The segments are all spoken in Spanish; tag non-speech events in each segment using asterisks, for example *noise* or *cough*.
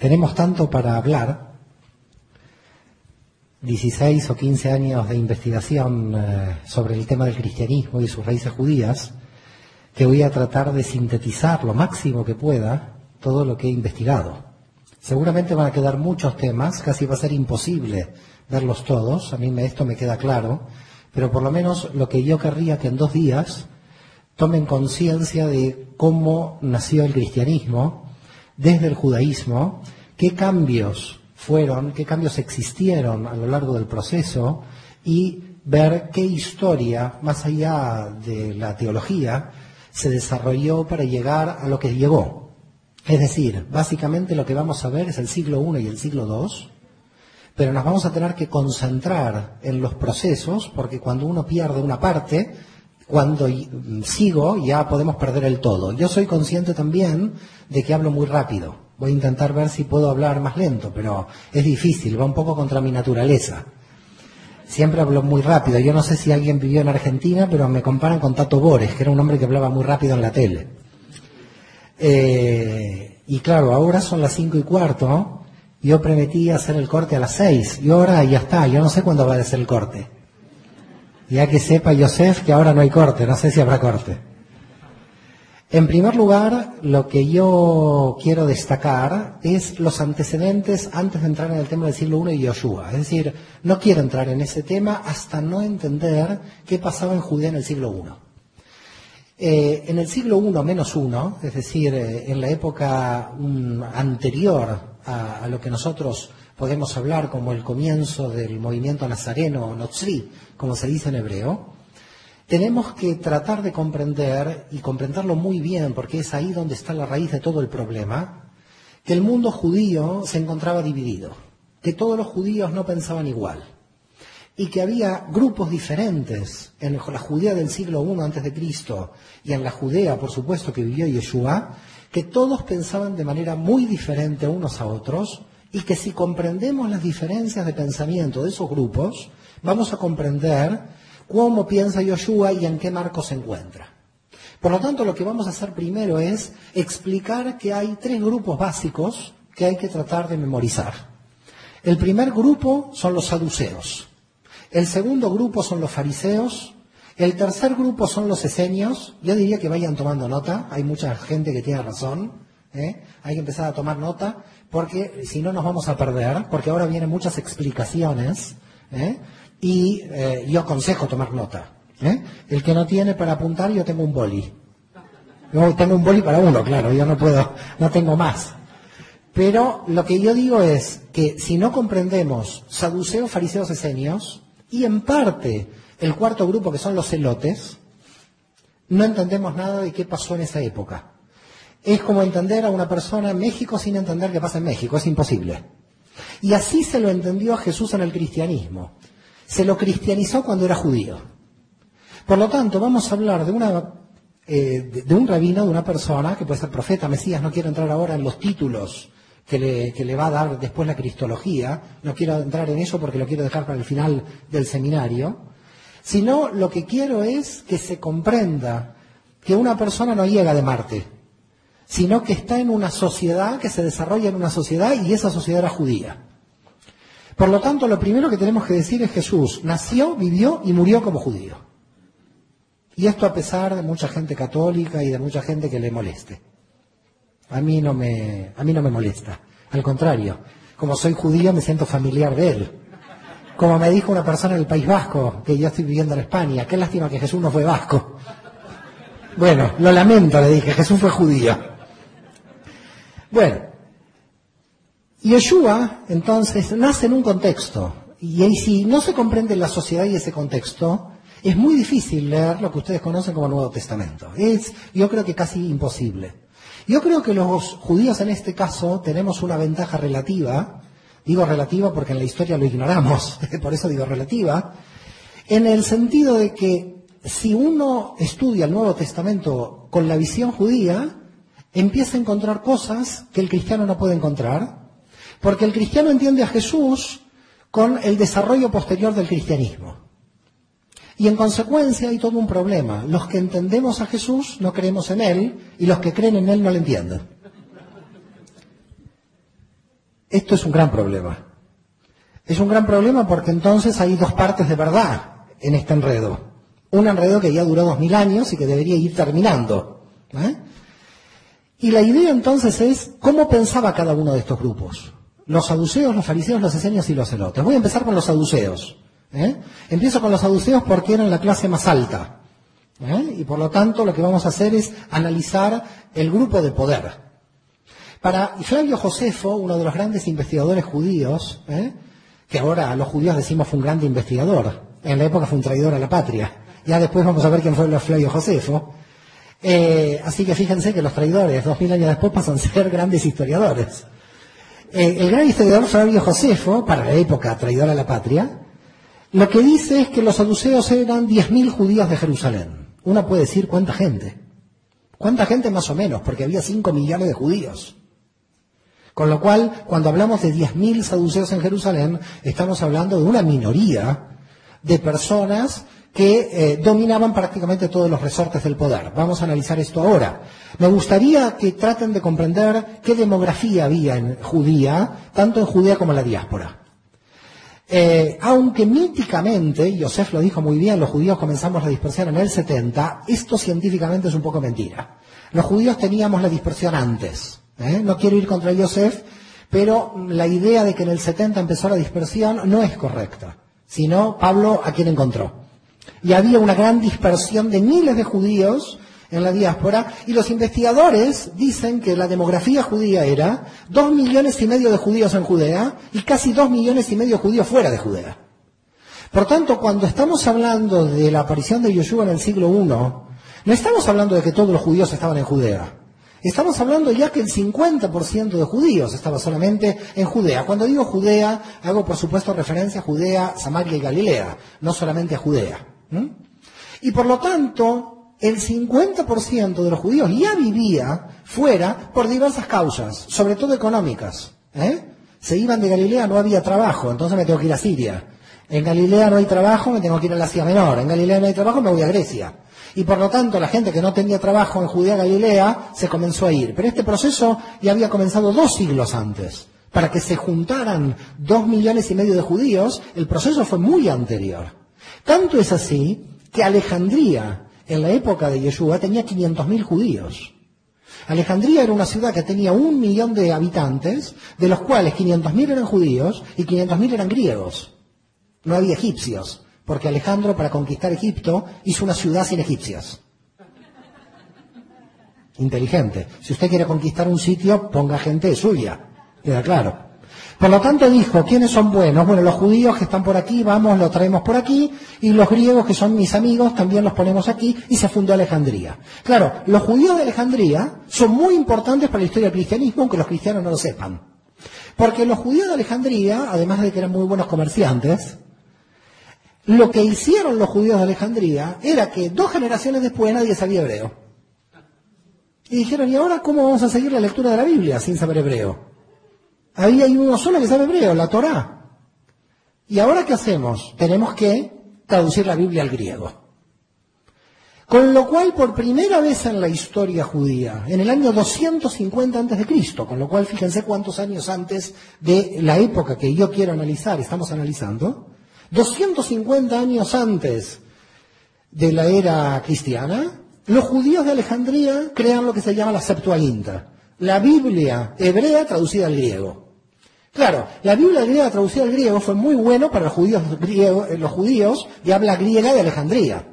Tenemos tanto para hablar, 16 o 15 años de investigación eh, sobre el tema del cristianismo y sus raíces judías, que voy a tratar de sintetizar lo máximo que pueda todo lo que he investigado. Seguramente van a quedar muchos temas, casi va a ser imposible verlos todos, a mí esto me queda claro, pero por lo menos lo que yo querría que en dos días tomen conciencia de cómo nació el cristianismo desde el judaísmo, qué cambios fueron, qué cambios existieron a lo largo del proceso y ver qué historia, más allá de la teología, se desarrolló para llegar a lo que llegó. Es decir, básicamente lo que vamos a ver es el siglo I y el siglo II, pero nos vamos a tener que concentrar en los procesos, porque cuando uno pierde una parte, cuando sigo ya podemos perder el todo. Yo soy consciente también de que hablo muy rápido. Voy a intentar ver si puedo hablar más lento, pero es difícil, va un poco contra mi naturaleza. Siempre hablo muy rápido. Yo no sé si alguien vivió en Argentina, pero me comparan con Tato Bores, que era un hombre que hablaba muy rápido en la tele. Eh, y claro, ahora son las cinco y cuarto. Yo prometí hacer el corte a las seis. Y ahora ya está. Yo no sé cuándo va a ser el corte. Ya que sepa Joseph que ahora no hay corte. No sé si habrá corte. En primer lugar, lo que yo quiero destacar es los antecedentes antes de entrar en el tema del siglo I y Yoshua. Es decir, no quiero entrar en ese tema hasta no entender qué pasaba en Judea en el siglo I. Eh, en el siglo I menos uno, es decir, eh, en la época um, anterior a, lo que nosotros podemos hablar como el comienzo del movimiento nazareno, Notzri, como se dice en hebreo, tenemos que tratar de comprender, y comprenderlo muy bien, porque es ahí donde está la raíz de todo el problema, que el mundo judío se encontraba dividido, que todos los judíos no pensaban igual y que había grupos diferentes en la Judea del siglo I antes de Cristo y en la Judea, por supuesto, que vivió Yeshua, que todos pensaban de manera muy diferente unos a otros y que si comprendemos las diferencias de pensamiento de esos grupos, vamos a comprender cómo piensa Yeshua y en qué marco se encuentra. Por lo tanto, lo que vamos a hacer primero es explicar que hay tres grupos básicos que hay que tratar de memorizar. El primer grupo son los saduceos. El segundo grupo son los fariseos. El tercer grupo son los esenios. Yo diría que vayan tomando nota. Hay mucha gente que tiene razón. ¿eh? Hay que empezar a tomar nota porque si no nos vamos a perder. Porque ahora vienen muchas explicaciones. ¿eh? Y eh, yo aconsejo tomar nota. ¿eh? El que no tiene para apuntar, yo tengo un boli. Yo tengo un boli para uno, claro. Yo no puedo, no tengo más. Pero lo que yo digo es que si no comprendemos saduceos, fariseos, esenios, y en parte el cuarto grupo, que son los celotes, no entendemos nada de qué pasó en esa época. Es como entender a una persona en México sin entender qué pasa en México, es imposible. Y así se lo entendió a Jesús en el cristianismo. Se lo cristianizó cuando era judío. Por lo tanto, vamos a hablar de, una, eh, de, un rabino, de una persona, que puede ser profeta, Mesías, no quiero entrar ahora en los títulos que le, que le, va a dar después la cristología. No quiero entrar en eso porque lo quiero dejar para el final del seminario. Sino lo que quiero es que se comprenda que una persona no llega de Marte, sino que está en una sociedad, que se desarrolla en una sociedad y esa sociedad era judía. Por lo tanto, lo primero que tenemos que decir es Jesús nació, vivió y murió como judío. Y esto a pesar de mucha gente católica y de mucha gente que le moleste. A mí no me, a mí no me molesta. Al contrario, como soy judío me siento familiar de él. Como me dijo una persona en el País Vasco, que yo estoy viviendo en España, qué lástima que Jesús no fue vasco. Bueno, lo lamento, le dije, Jesús fue judío. Bueno, Yeshua, entonces, nace en un contexto. Y ahí si no se comprende la sociedad y ese contexto, es muy difícil leer lo que ustedes conocen como Nuevo Testamento. Es, yo creo que casi imposible. Yo creo que los judíos en este caso tenemos una ventaja relativa, digo relativa porque en la historia lo ignoramos, *laughs* por eso digo relativa, en el sentido de que si uno estudia el Nuevo Testamento con la visión judía, empieza a encontrar cosas que el cristiano no puede encontrar, porque el cristiano entiende a Jesús con el desarrollo posterior del cristianismo. Y en consecuencia hay todo un problema. Los que entendemos a Jesús no creemos en Él y los que creen en Él no le entienden. Esto es un gran problema. Es un gran problema porque entonces hay dos partes de verdad en este enredo. Un enredo que ya duró dos mil años y que debería ir terminando. ¿eh? Y la idea entonces es cómo pensaba cada uno de estos grupos. Los saduceos, los fariseos, los esenios y los celotes. Voy a empezar con los saduceos. ¿eh? Empiezo con los saduceos porque eran la clase más alta. ¿eh? Y por lo tanto lo que vamos a hacer es analizar el grupo de poder. Para Flavio Josefo, uno de los grandes investigadores judíos, que ahora los judíos decimos fue un gran investigador, en la época fue un traidor a la patria. Ya después vamos a ver quién fue Flavio Josefo. Eh, así que fíjense que los traidores, dos mil años después, pasan a ser grandes historiadores. Eh, el gran historiador Flavio Josefo, para la época traidor a la patria, lo que dice es que los saduceos eran diez mil judíos de Jerusalén. Uno puede decir cuánta gente. ¿Cuánta gente más o menos? Porque había cinco millones de judíos. Con lo cual, cuando hablamos de 10.000 saduceos en Jerusalén, estamos hablando de una minoría de personas que eh, dominaban prácticamente todos los resortes del poder. Vamos a analizar esto ahora. Me gustaría que traten de comprender qué demografía había en Judía, tanto en Judea como en la diáspora. Eh, aunque míticamente, y lo dijo muy bien, los judíos comenzamos la dispersión en el 70, esto científicamente es un poco mentira. Los judíos teníamos la dispersión antes. ¿eh? No quiero ir contra Yosef, pero la idea de que en el 70 empezó la dispersión no es correcta, sino Pablo a quien encontró. Y había una gran dispersión de miles de judíos en la diáspora y los investigadores dicen que la demografía judía era dos millones y medio de judíos en Judea y casi dos millones y medio de judíos fuera de Judea. Por tanto, cuando estamos hablando de la aparición de Yoshua en el siglo I, no estamos hablando de que todos los judíos estaban en Judea. Estamos hablando ya que el 50% de judíos estaba solamente en Judea. Cuando digo Judea, hago por supuesto referencia a Judea, Samaria y Galilea, no solamente a Judea. Y por lo tanto, el 50% de los judíos ya vivía fuera por diversas causas, sobre todo económicas. ¿eh? Se iban de Galilea, no había trabajo, entonces me tengo que ir a Siria. En Galilea no hay trabajo, me tengo que ir a la Asia Menor. En Galilea no hay trabajo, me voy a Grecia. Y por lo tanto, la gente que no tenía trabajo en Judea Galilea se comenzó a ir. Pero este proceso ya había comenzado dos siglos antes. Para que se juntaran dos millones y medio de judíos, el proceso fue muy anterior. Tanto es así que Alejandría, en la época de Yeshua, tenía 500.000 judíos. Alejandría era una ciudad que tenía un millón de habitantes, de los cuales 500.000 eran judíos y 500.000 eran griegos. No había egipcios porque Alejandro para conquistar Egipto hizo una ciudad sin egipcios. Inteligente. Si usted quiere conquistar un sitio, ponga gente suya. Queda claro. Por lo tanto dijo, ¿quiénes son buenos? Bueno, los judíos que están por aquí, vamos, los traemos por aquí, y los griegos que son mis amigos, también los ponemos aquí, y se fundó Alejandría. Claro, los judíos de Alejandría son muy importantes para la historia del cristianismo, aunque los cristianos no lo sepan. Porque los judíos de Alejandría, además de que eran muy buenos comerciantes, lo que hicieron los judíos de Alejandría era que dos generaciones después nadie sabía hebreo. Y dijeron, ¿y ahora cómo vamos a seguir la lectura de la Biblia sin saber hebreo? Ahí hay uno solo que sabe hebreo, la Torá. ¿Y ahora qué hacemos? Tenemos que traducir la Biblia al griego. Con lo cual, por primera vez en la historia judía, en el año 250 antes de Cristo, con lo cual fíjense cuántos años antes de la época que yo quiero analizar, estamos analizando, 250 años antes de la era cristiana, los judíos de Alejandría crean lo que se llama la Septuaginta, la Biblia hebrea traducida al griego. Claro, la Biblia griega traducida al griego fue muy bueno para los judíos, eh, los judíos de habla griega de Alejandría.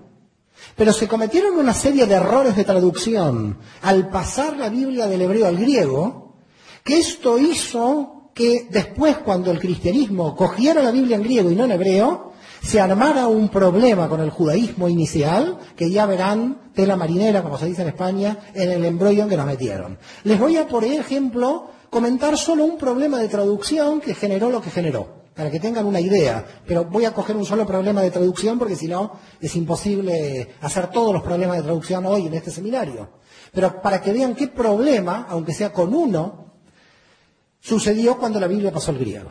Pero se cometieron una serie de errores de traducción al pasar la Biblia del hebreo al griego, que esto hizo que después, cuando el cristianismo cogiera la Biblia en griego y no en hebreo, se armara un problema con el judaísmo inicial, que ya verán tela marinera, como se dice en España, en el embrollo en que nos metieron. Les voy a, por ejemplo, comentar solo un problema de traducción que generó lo que generó, para que tengan una idea. Pero voy a coger un solo problema de traducción porque si no es imposible hacer todos los problemas de traducción hoy en este seminario. Pero para que vean qué problema, aunque sea con uno, sucedió cuando la Biblia pasó al griego.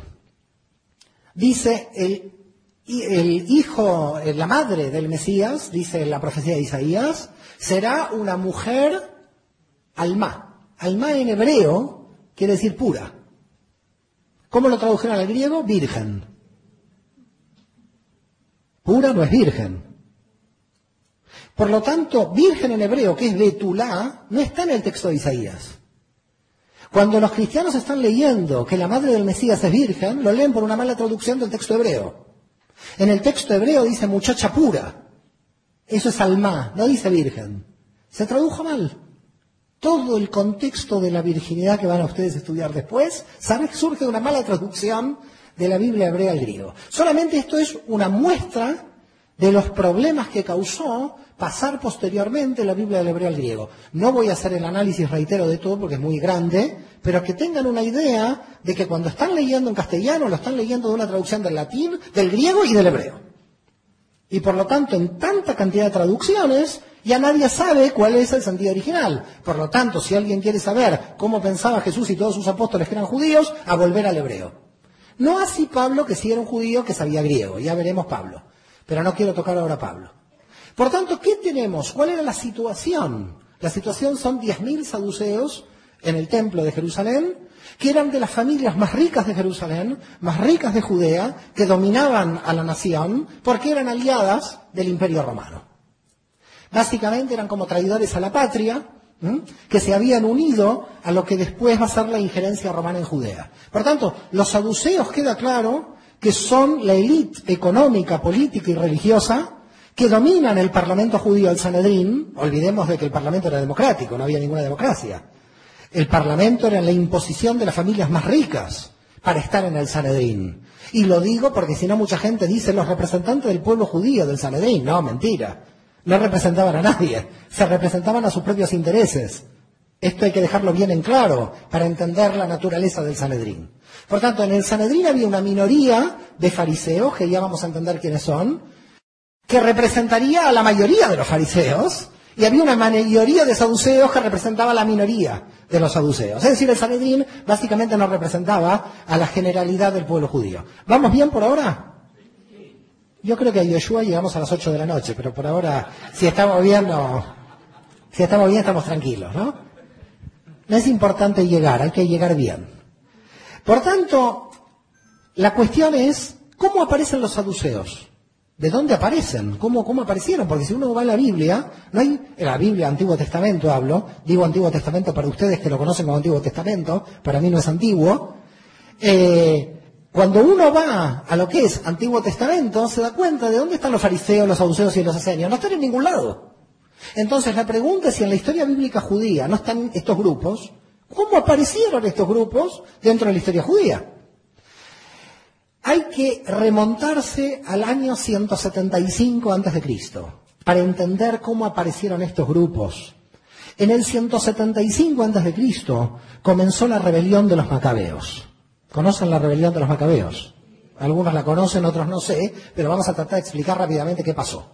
Dice el, el hijo, eh, la madre del Mesías, dice la profecía de Isaías, será una mujer alma. Alma en hebreo quiere decir pura. ¿Cómo lo tradujeron al griego? Virgen. Pura no es virgen. Por lo tanto, virgen en hebreo, que es Betulá, no está en el texto de Isaías. Cuando los cristianos están leyendo que la madre del Mesías es virgen, lo leen por una mala traducción del texto hebreo. En el texto hebreo dice muchacha pura. Eso es alma, no dice virgen. Se tradujo mal. Todo el contexto de la virginidad que van a ustedes a estudiar después, saben que surge de una mala traducción de la Biblia hebrea al griego. Solamente esto es una muestra de los problemas que causó pasar posteriormente la Biblia del hebreo al griego. No voy a hacer el análisis, reitero, de todo porque es muy grande, pero que tengan una idea de que cuando están leyendo en castellano lo están leyendo de una traducción del latín, del griego y del hebreo. Y por lo tanto, en tanta cantidad de traducciones, ya nadie sabe cuál es el sentido original. Por lo tanto, si alguien quiere saber cómo pensaba Jesús y todos sus apóstoles que eran judíos, a volver al hebreo. No así Pablo, que sí era un judío que sabía griego, ya veremos Pablo. Pero no quiero tocar ahora a Pablo. Por tanto, ¿qué tenemos? ¿Cuál era la situación? La situación son 10.000 saduceos en el templo de Jerusalén, que eran de las familias más ricas de Jerusalén, más ricas de Judea, que dominaban a la nación, porque eran aliadas del imperio romano. Básicamente eran como traidores a la patria, que se habían unido a lo que después va a ser la injerencia romana en Judea. Por tanto, los saduceos queda claro que son la élite económica, política y religiosa que dominan el parlamento judío, el Sanedrín. Olvidemos de que el parlamento era democrático, no había ninguna democracia. El parlamento era la imposición de las familias más ricas para estar en el Sanedrín. Y lo digo porque si no mucha gente dice los representantes del pueblo judío del Sanedrín. No, mentira. No representaban a nadie. Se representaban a sus propios intereses. Esto hay que dejarlo bien en claro para entender la naturaleza del Sanedrín. Por tanto, en el Sanedrín había una minoría de fariseos, que ya vamos a entender quiénes son, que representaría a la mayoría de los fariseos, y había una mayoría de saduceos que representaba a la minoría de los saduceos. Es decir, el Sanedrín básicamente no representaba a la generalidad del pueblo judío. ¿Vamos bien por ahora? Yo creo que a Yoshua llegamos a las 8 de la noche, pero por ahora, si estamos bien, si estamos bien, estamos tranquilos, ¿no? No es importante llegar, hay que llegar bien. Por tanto, la cuestión es, ¿cómo aparecen los saduceos? ¿De dónde aparecen? ¿Cómo, ¿Cómo aparecieron? Porque si uno va a la Biblia, no hay, en la Biblia, Antiguo Testamento hablo, digo Antiguo Testamento para ustedes que lo conocen como Antiguo Testamento, para mí no es antiguo. Eh, cuando uno va a lo que es Antiguo Testamento, se da cuenta de dónde están los fariseos, los saduceos y los asenios. No están en ningún lado. Entonces la pregunta es si en la historia bíblica judía no están estos grupos, ¿cómo aparecieron estos grupos dentro de la historia judía? Hay que remontarse al año 175 a.C. para entender cómo aparecieron estos grupos. En el 175 a.C. comenzó la rebelión de los macabeos. ¿Conocen la rebelión de los macabeos? Algunos la conocen, otros no sé, pero vamos a tratar de explicar rápidamente qué pasó.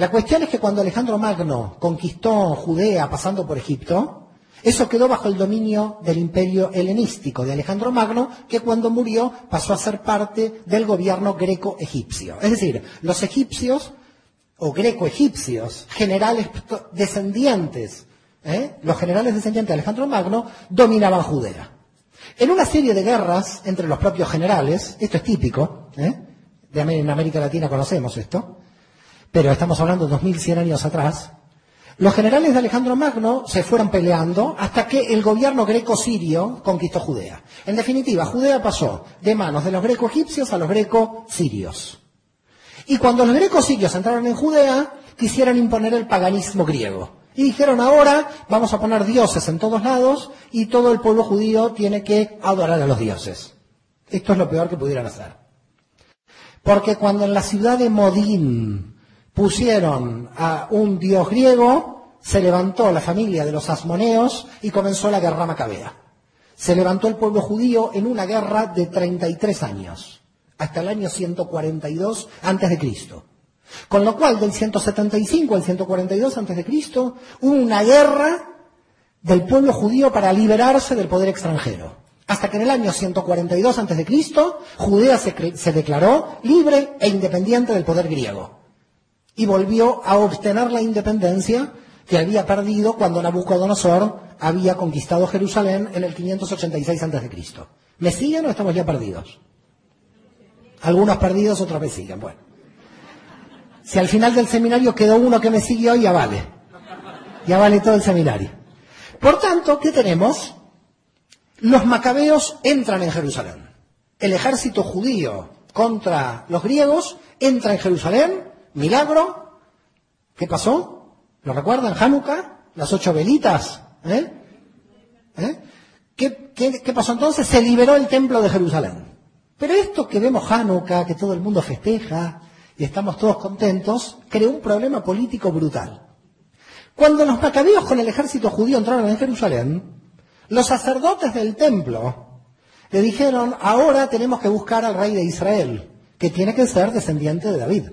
La cuestión es que cuando Alejandro Magno conquistó Judea pasando por Egipto, eso quedó bajo el dominio del imperio helenístico de Alejandro Magno, que cuando murió pasó a ser parte del gobierno greco-egipcio. Es decir, los egipcios o greco-egipcios, generales descendientes, ¿eh? los generales descendientes de Alejandro Magno, dominaban Judea. En una serie de guerras entre los propios generales, esto es típico, ¿eh? en América Latina conocemos esto, pero estamos hablando de 2100 años atrás, los generales de Alejandro Magno se fueron peleando hasta que el gobierno greco-sirio conquistó Judea. En definitiva, Judea pasó de manos de los greco-egipcios a los greco-sirios. Y cuando los greco-sirios entraron en Judea, quisieron imponer el paganismo griego. Y dijeron, ahora vamos a poner dioses en todos lados y todo el pueblo judío tiene que adorar a los dioses. Esto es lo peor que pudieran hacer. Porque cuando en la ciudad de Modín pusieron a un dios griego, se levantó la familia de los asmoneos y comenzó la guerra macabea. Se levantó el pueblo judío en una guerra de 33 años, hasta el año 142 antes de Cristo. Con lo cual, del 175 al 142 antes de Cristo, hubo una guerra del pueblo judío para liberarse del poder extranjero. Hasta que en el año 142 antes de Cristo, Judea se, se declaró libre e independiente del poder griego y volvió a obtener la independencia que había perdido cuando Nabucodonosor había conquistado Jerusalén en el 586 a.C. ¿Me siguen o estamos ya perdidos? Algunos perdidos, otros me siguen. Bueno. Si al final del seminario quedó uno que me siguió, ya vale. Ya vale todo el seminario. Por tanto, ¿qué tenemos? Los macabeos entran en Jerusalén. El ejército judío contra los griegos entra en Jerusalén. Milagro. ¿Qué pasó? ¿Lo recuerdan? Hanukkah, las ocho velitas. ¿eh? ¿Eh? ¿Qué, pasó entonces? Se liberó el templo de Jerusalén. Pero esto que vemos Hanukkah, que todo el mundo festeja y estamos todos contentos, creó un problema político brutal. Cuando los macabeos con el ejército judío entraron en Jerusalén, los sacerdotes del templo le dijeron, ahora tenemos que buscar al rey de Israel, que tiene que ser descendiente de David.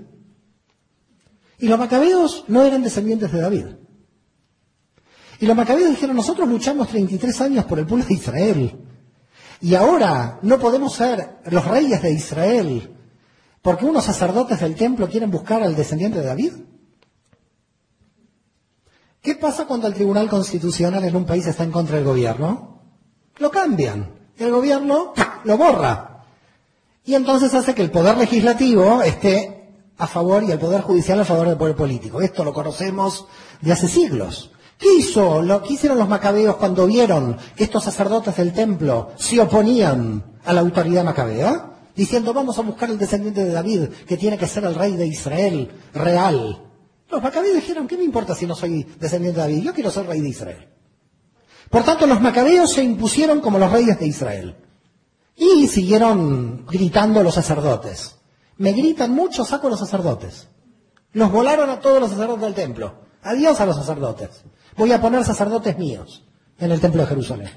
Y los macabeos no eran descendientes de David. Y los macabeos dijeron, nosotros luchamos 33 años por el pueblo de Israel. Y ahora no podemos ser los reyes de Israel porque unos sacerdotes del templo quieren buscar al descendiente de David. ¿Qué pasa cuando el Tribunal Constitucional en un país está en contra del gobierno? Lo cambian. El gobierno lo borra. Y entonces hace que el poder legislativo esté a favor y el poder judicial a favor del poder político. Esto lo conocemos de hace siglos. ¿Qué hizo? Lo, ¿Qué hicieron los macabeos cuando vieron que estos sacerdotes del templo se oponían a la autoridad macabea? Diciendo, vamos a buscar el descendiente de David, que tiene que ser el rey de Israel real. Los macabeos dijeron, ¿qué me importa si no soy descendiente de David? Yo quiero ser rey de Israel. Por tanto, los macabeos se impusieron como los reyes de Israel. Y siguieron gritando los sacerdotes. Me gritan mucho, saco a los sacerdotes. Los volaron a todos los sacerdotes del templo. Adiós a los sacerdotes. Voy a poner sacerdotes míos en el templo de Jerusalén.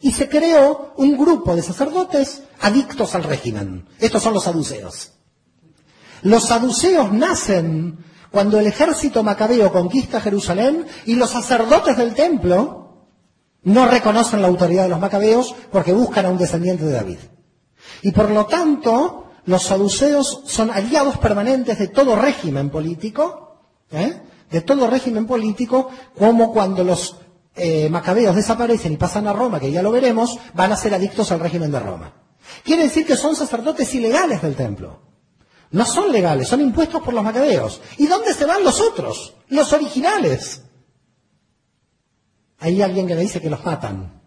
Y se creó un grupo de sacerdotes adictos al régimen. Estos son los saduceos. Los saduceos nacen cuando el ejército macabeo conquista Jerusalén y los sacerdotes del templo no reconocen la autoridad de los macabeos porque buscan a un descendiente de David. Y por lo tanto, los saduceos son aliados permanentes de todo régimen político, ¿eh? de todo régimen político, como cuando los eh, macabeos desaparecen y pasan a Roma, que ya lo veremos, van a ser adictos al régimen de Roma. Quiere decir que son sacerdotes ilegales del templo. No son legales, son impuestos por los macabeos. ¿Y dónde se van los otros? Los originales. Hay alguien que le dice que los matan.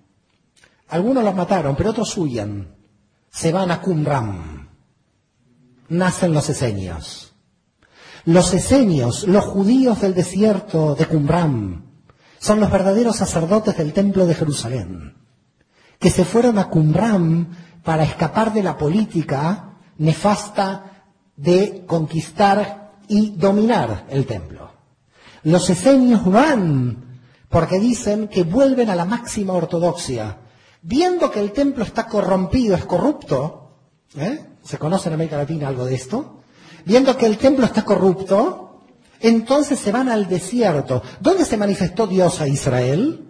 Algunos los mataron, pero otros huyen. Se van a Qumran. Nacen los esenios. Los esenios, los judíos del desierto de Qumran, son los verdaderos sacerdotes del templo de Jerusalén, que se fueron a Qumran para escapar de la política nefasta de conquistar y dominar el templo. Los esenios van porque dicen que vuelven a la máxima ortodoxia, viendo que el templo está corrompido, es corrupto, ¿eh? ¿Se conoce en América Latina algo de esto? viendo que el templo está corrupto, entonces se van al desierto. ¿Dónde se manifestó Dios a Israel?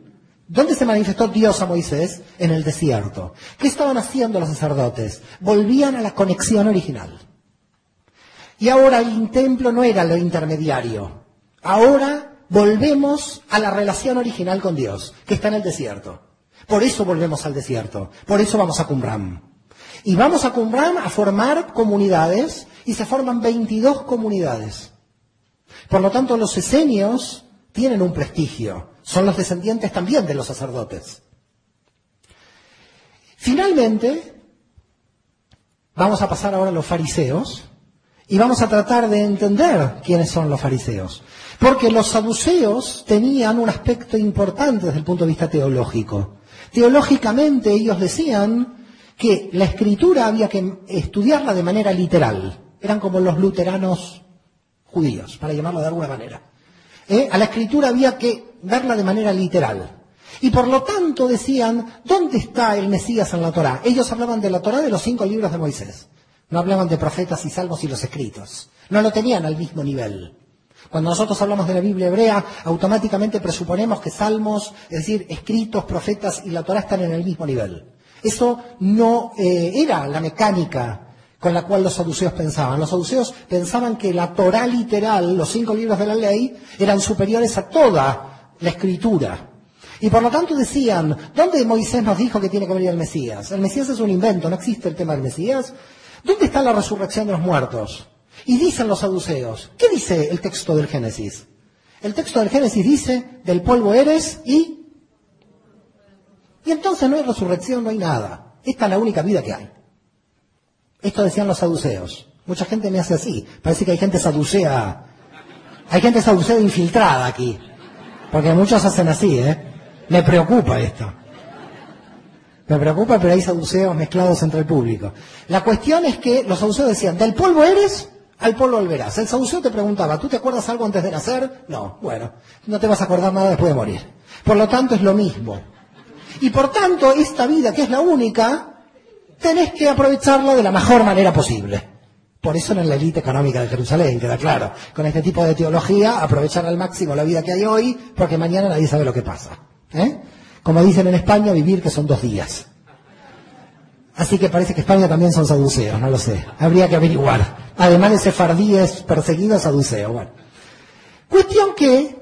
¿Dónde se manifestó Dios a Moisés? En el desierto. ¿Qué estaban haciendo los sacerdotes? Volvían a la conexión original. Y ahora el templo no era lo intermediario. Ahora volvemos a la relación original con Dios, que está en el desierto. Por eso volvemos al desierto. Por eso vamos a Qumran. Y vamos a Qumran a formar comunidades y se forman 22 comunidades. Por lo tanto, los esenios tienen un prestigio. Son los descendientes también de los sacerdotes. Finalmente, vamos a pasar ahora a los fariseos y vamos a tratar de entender quiénes son los fariseos. Porque los saduceos tenían un aspecto importante desde el punto de vista teológico. Teológicamente ellos decían que la escritura había que estudiarla de manera literal eran como los luteranos judíos, para llamarlo de alguna manera. ¿Eh? A la escritura había que verla de manera literal. Y por lo tanto decían, ¿dónde está el Mesías en la Torá? Ellos hablaban de la Torá de los cinco libros de Moisés. No hablaban de profetas y salmos y los escritos. No lo tenían al mismo nivel. Cuando nosotros hablamos de la Biblia hebrea, automáticamente presuponemos que salmos, es decir, escritos, profetas y la Torá están en el mismo nivel. Eso no eh, era la mecánica con la cual los saduceos pensaban. Los saduceos pensaban que la Torah literal, los cinco libros de la ley, eran superiores a toda la escritura. Y por lo tanto decían, ¿dónde Moisés nos dijo que tiene que venir el Mesías? El Mesías es un invento, no existe el tema del Mesías. ¿Dónde está la resurrección de los muertos? Y dicen los saduceos, ¿qué dice el texto del Génesis? El texto del Génesis dice, del polvo eres y... Y entonces no hay resurrección, no hay nada. Esta es la única vida que hay. Esto decían los saduceos. Mucha gente me hace así. Parece que hay gente saducea. Hay gente saducea infiltrada aquí. Porque muchos hacen así, ¿eh? Me preocupa esto. Me preocupa, pero hay saduceos mezclados entre el público. La cuestión es que los saduceos decían, del polvo eres, al polvo volverás. El saduceo te preguntaba, ¿tú te acuerdas algo antes de nacer? No, bueno, no te vas a acordar nada después de morir. Por lo tanto, es lo mismo. Y por tanto, esta vida, que es la única, tenés que aprovecharla de la mejor manera posible. Por eso en la élite económica de Jerusalén, queda claro. Con este tipo de teología, aprovechar al máximo la vida que hay hoy, porque mañana nadie sabe lo que pasa. ¿eh? Como dicen en España, vivir que son dos días. Así que parece que España también son saduceos, no lo sé. Habría que averiguar. Además de sefardíes perseguidos, saduceos. Bueno. Cuestión que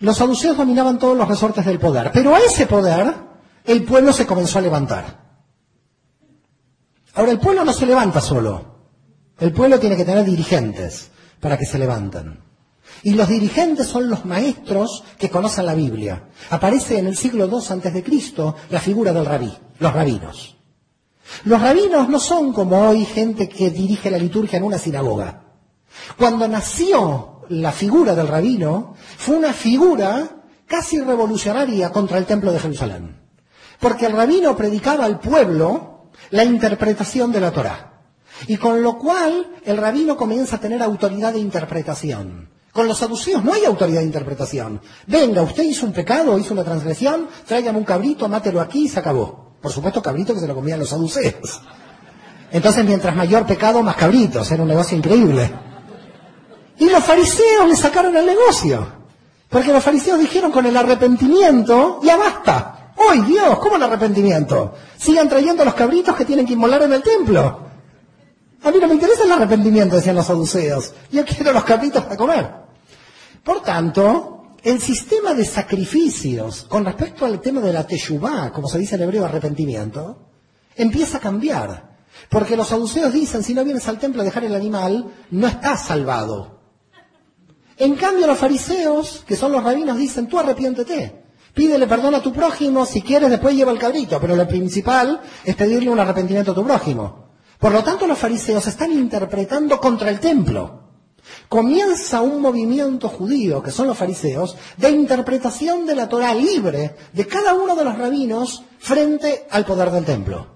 los saduceos dominaban todos los resortes del poder, pero a ese poder el pueblo se comenzó a levantar. Ahora, el pueblo no se levanta solo. El pueblo tiene que tener dirigentes para que se levanten. Y los dirigentes son los maestros que conocen la Biblia. Aparece en el siglo II antes de Cristo la figura del rabí, los rabinos. Los rabinos no son como hoy gente que dirige la liturgia en una sinagoga. Cuando nació la figura del rabino, fue una figura casi revolucionaria contra el templo de Jerusalén. Porque el rabino predicaba al pueblo la interpretación de la Torá. Y con lo cual el rabino comienza a tener autoridad de interpretación. Con los saduceos no hay autoridad de interpretación. Venga, usted hizo un pecado, hizo una transgresión, tráigame un cabrito, mátelo aquí y se acabó. Por supuesto, cabrito que se lo comían los saduceos. Entonces, mientras mayor pecado, más cabritos. Era un negocio increíble. Y los fariseos le sacaron el negocio. Porque los fariseos dijeron con el arrepentimiento, ya basta. ¡Hoy Dios! ¿Cómo el arrepentimiento? Sigan trayendo los cabritos que tienen que inmolar en el templo. A mí no me interesa el arrepentimiento, decían los saduceos. Yo quiero los cabritos para comer. Por tanto, el sistema de sacrificios con respecto al tema de la teshuvá, como se dice en hebreo arrepentimiento, empieza a cambiar. Porque los saduceos dicen, si no vienes al templo a dejar el animal, no estás salvado. En cambio, los fariseos, que son los rabinos, dicen, tú arrepiéntete. Pídele perdón a tu prójimo, si quieres después lleva el cabrito, pero lo principal es pedirle un arrepentimiento a tu prójimo. Por lo tanto, los fariseos están interpretando contra el templo. Comienza un movimiento judío, que son los fariseos, de interpretación de la Torah libre de cada uno de los rabinos frente al poder del templo.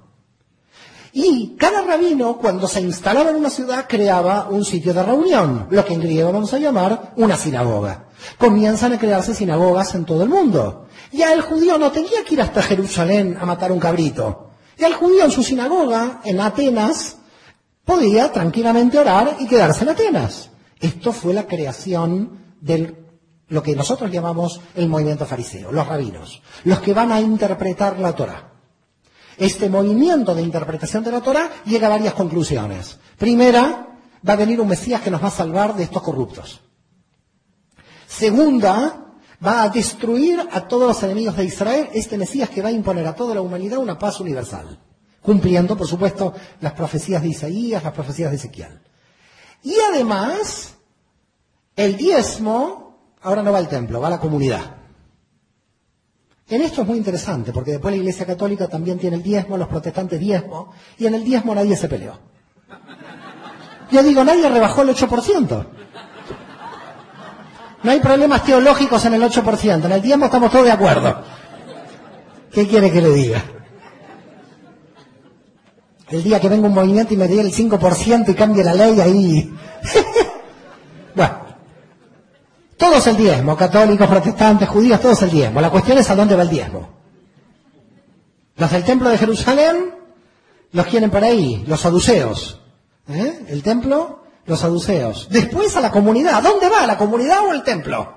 Y cada rabino, cuando se instalaba en una ciudad, creaba un sitio de reunión, lo que en griego vamos a llamar una sinagoga. Comienzan a crearse sinagogas en todo el mundo. Ya el judío no tenía que ir hasta Jerusalén a matar un cabrito. Ya el judío en su sinagoga, en Atenas, podía tranquilamente orar y quedarse en Atenas. Esto fue la creación de lo que nosotros llamamos el movimiento fariseo, los rabinos, los que van a interpretar la Torah. Este movimiento de interpretación de la Torah llega a varias conclusiones. Primera, va a venir un Mesías que nos va a salvar de estos corruptos. Segunda, va a destruir a todos los enemigos de Israel, este Mesías que va a imponer a toda la humanidad una paz universal, cumpliendo, por supuesto, las profecías de Isaías, las profecías de Ezequiel. Y además, el diezmo ahora no va al templo, va a la comunidad. En esto es muy interesante, porque después la Iglesia Católica también tiene el diezmo, los protestantes diezmo, y en el diezmo nadie se peleó. Yo digo, nadie rebajó el 8%. No hay problemas teológicos en el 8%, en el diezmo estamos todos de acuerdo. ¿Qué quiere que le diga? El día que venga un movimiento y me dé el 5% y cambie la ley, ahí... *laughs* bueno, todos el diezmo, católicos, protestantes, judíos, todos el diezmo. La cuestión es a dónde va el diezmo. Los del templo de Jerusalén los quieren por ahí, los saduceos. ¿Eh? El templo, los saduceos. Después a la comunidad. ¿A dónde va? ¿La comunidad o el templo?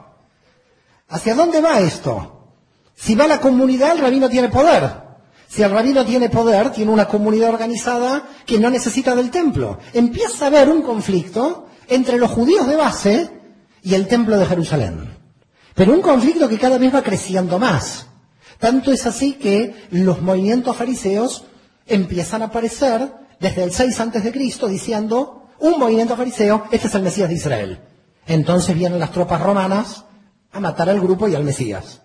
¿Hacia dónde va esto? Si va a la comunidad, el rabino tiene poder. Si el rabino tiene poder, tiene una comunidad organizada que no necesita del templo. Empieza a haber un conflicto entre los judíos de base y el templo de Jerusalén. Pero un conflicto que cada vez va creciendo más. Tanto es así que los movimientos fariseos empiezan a aparecer desde el 6 antes de Cristo diciendo, un movimiento fariseo, este es el Mesías de Israel. Entonces vienen las tropas romanas a matar al grupo y al Mesías.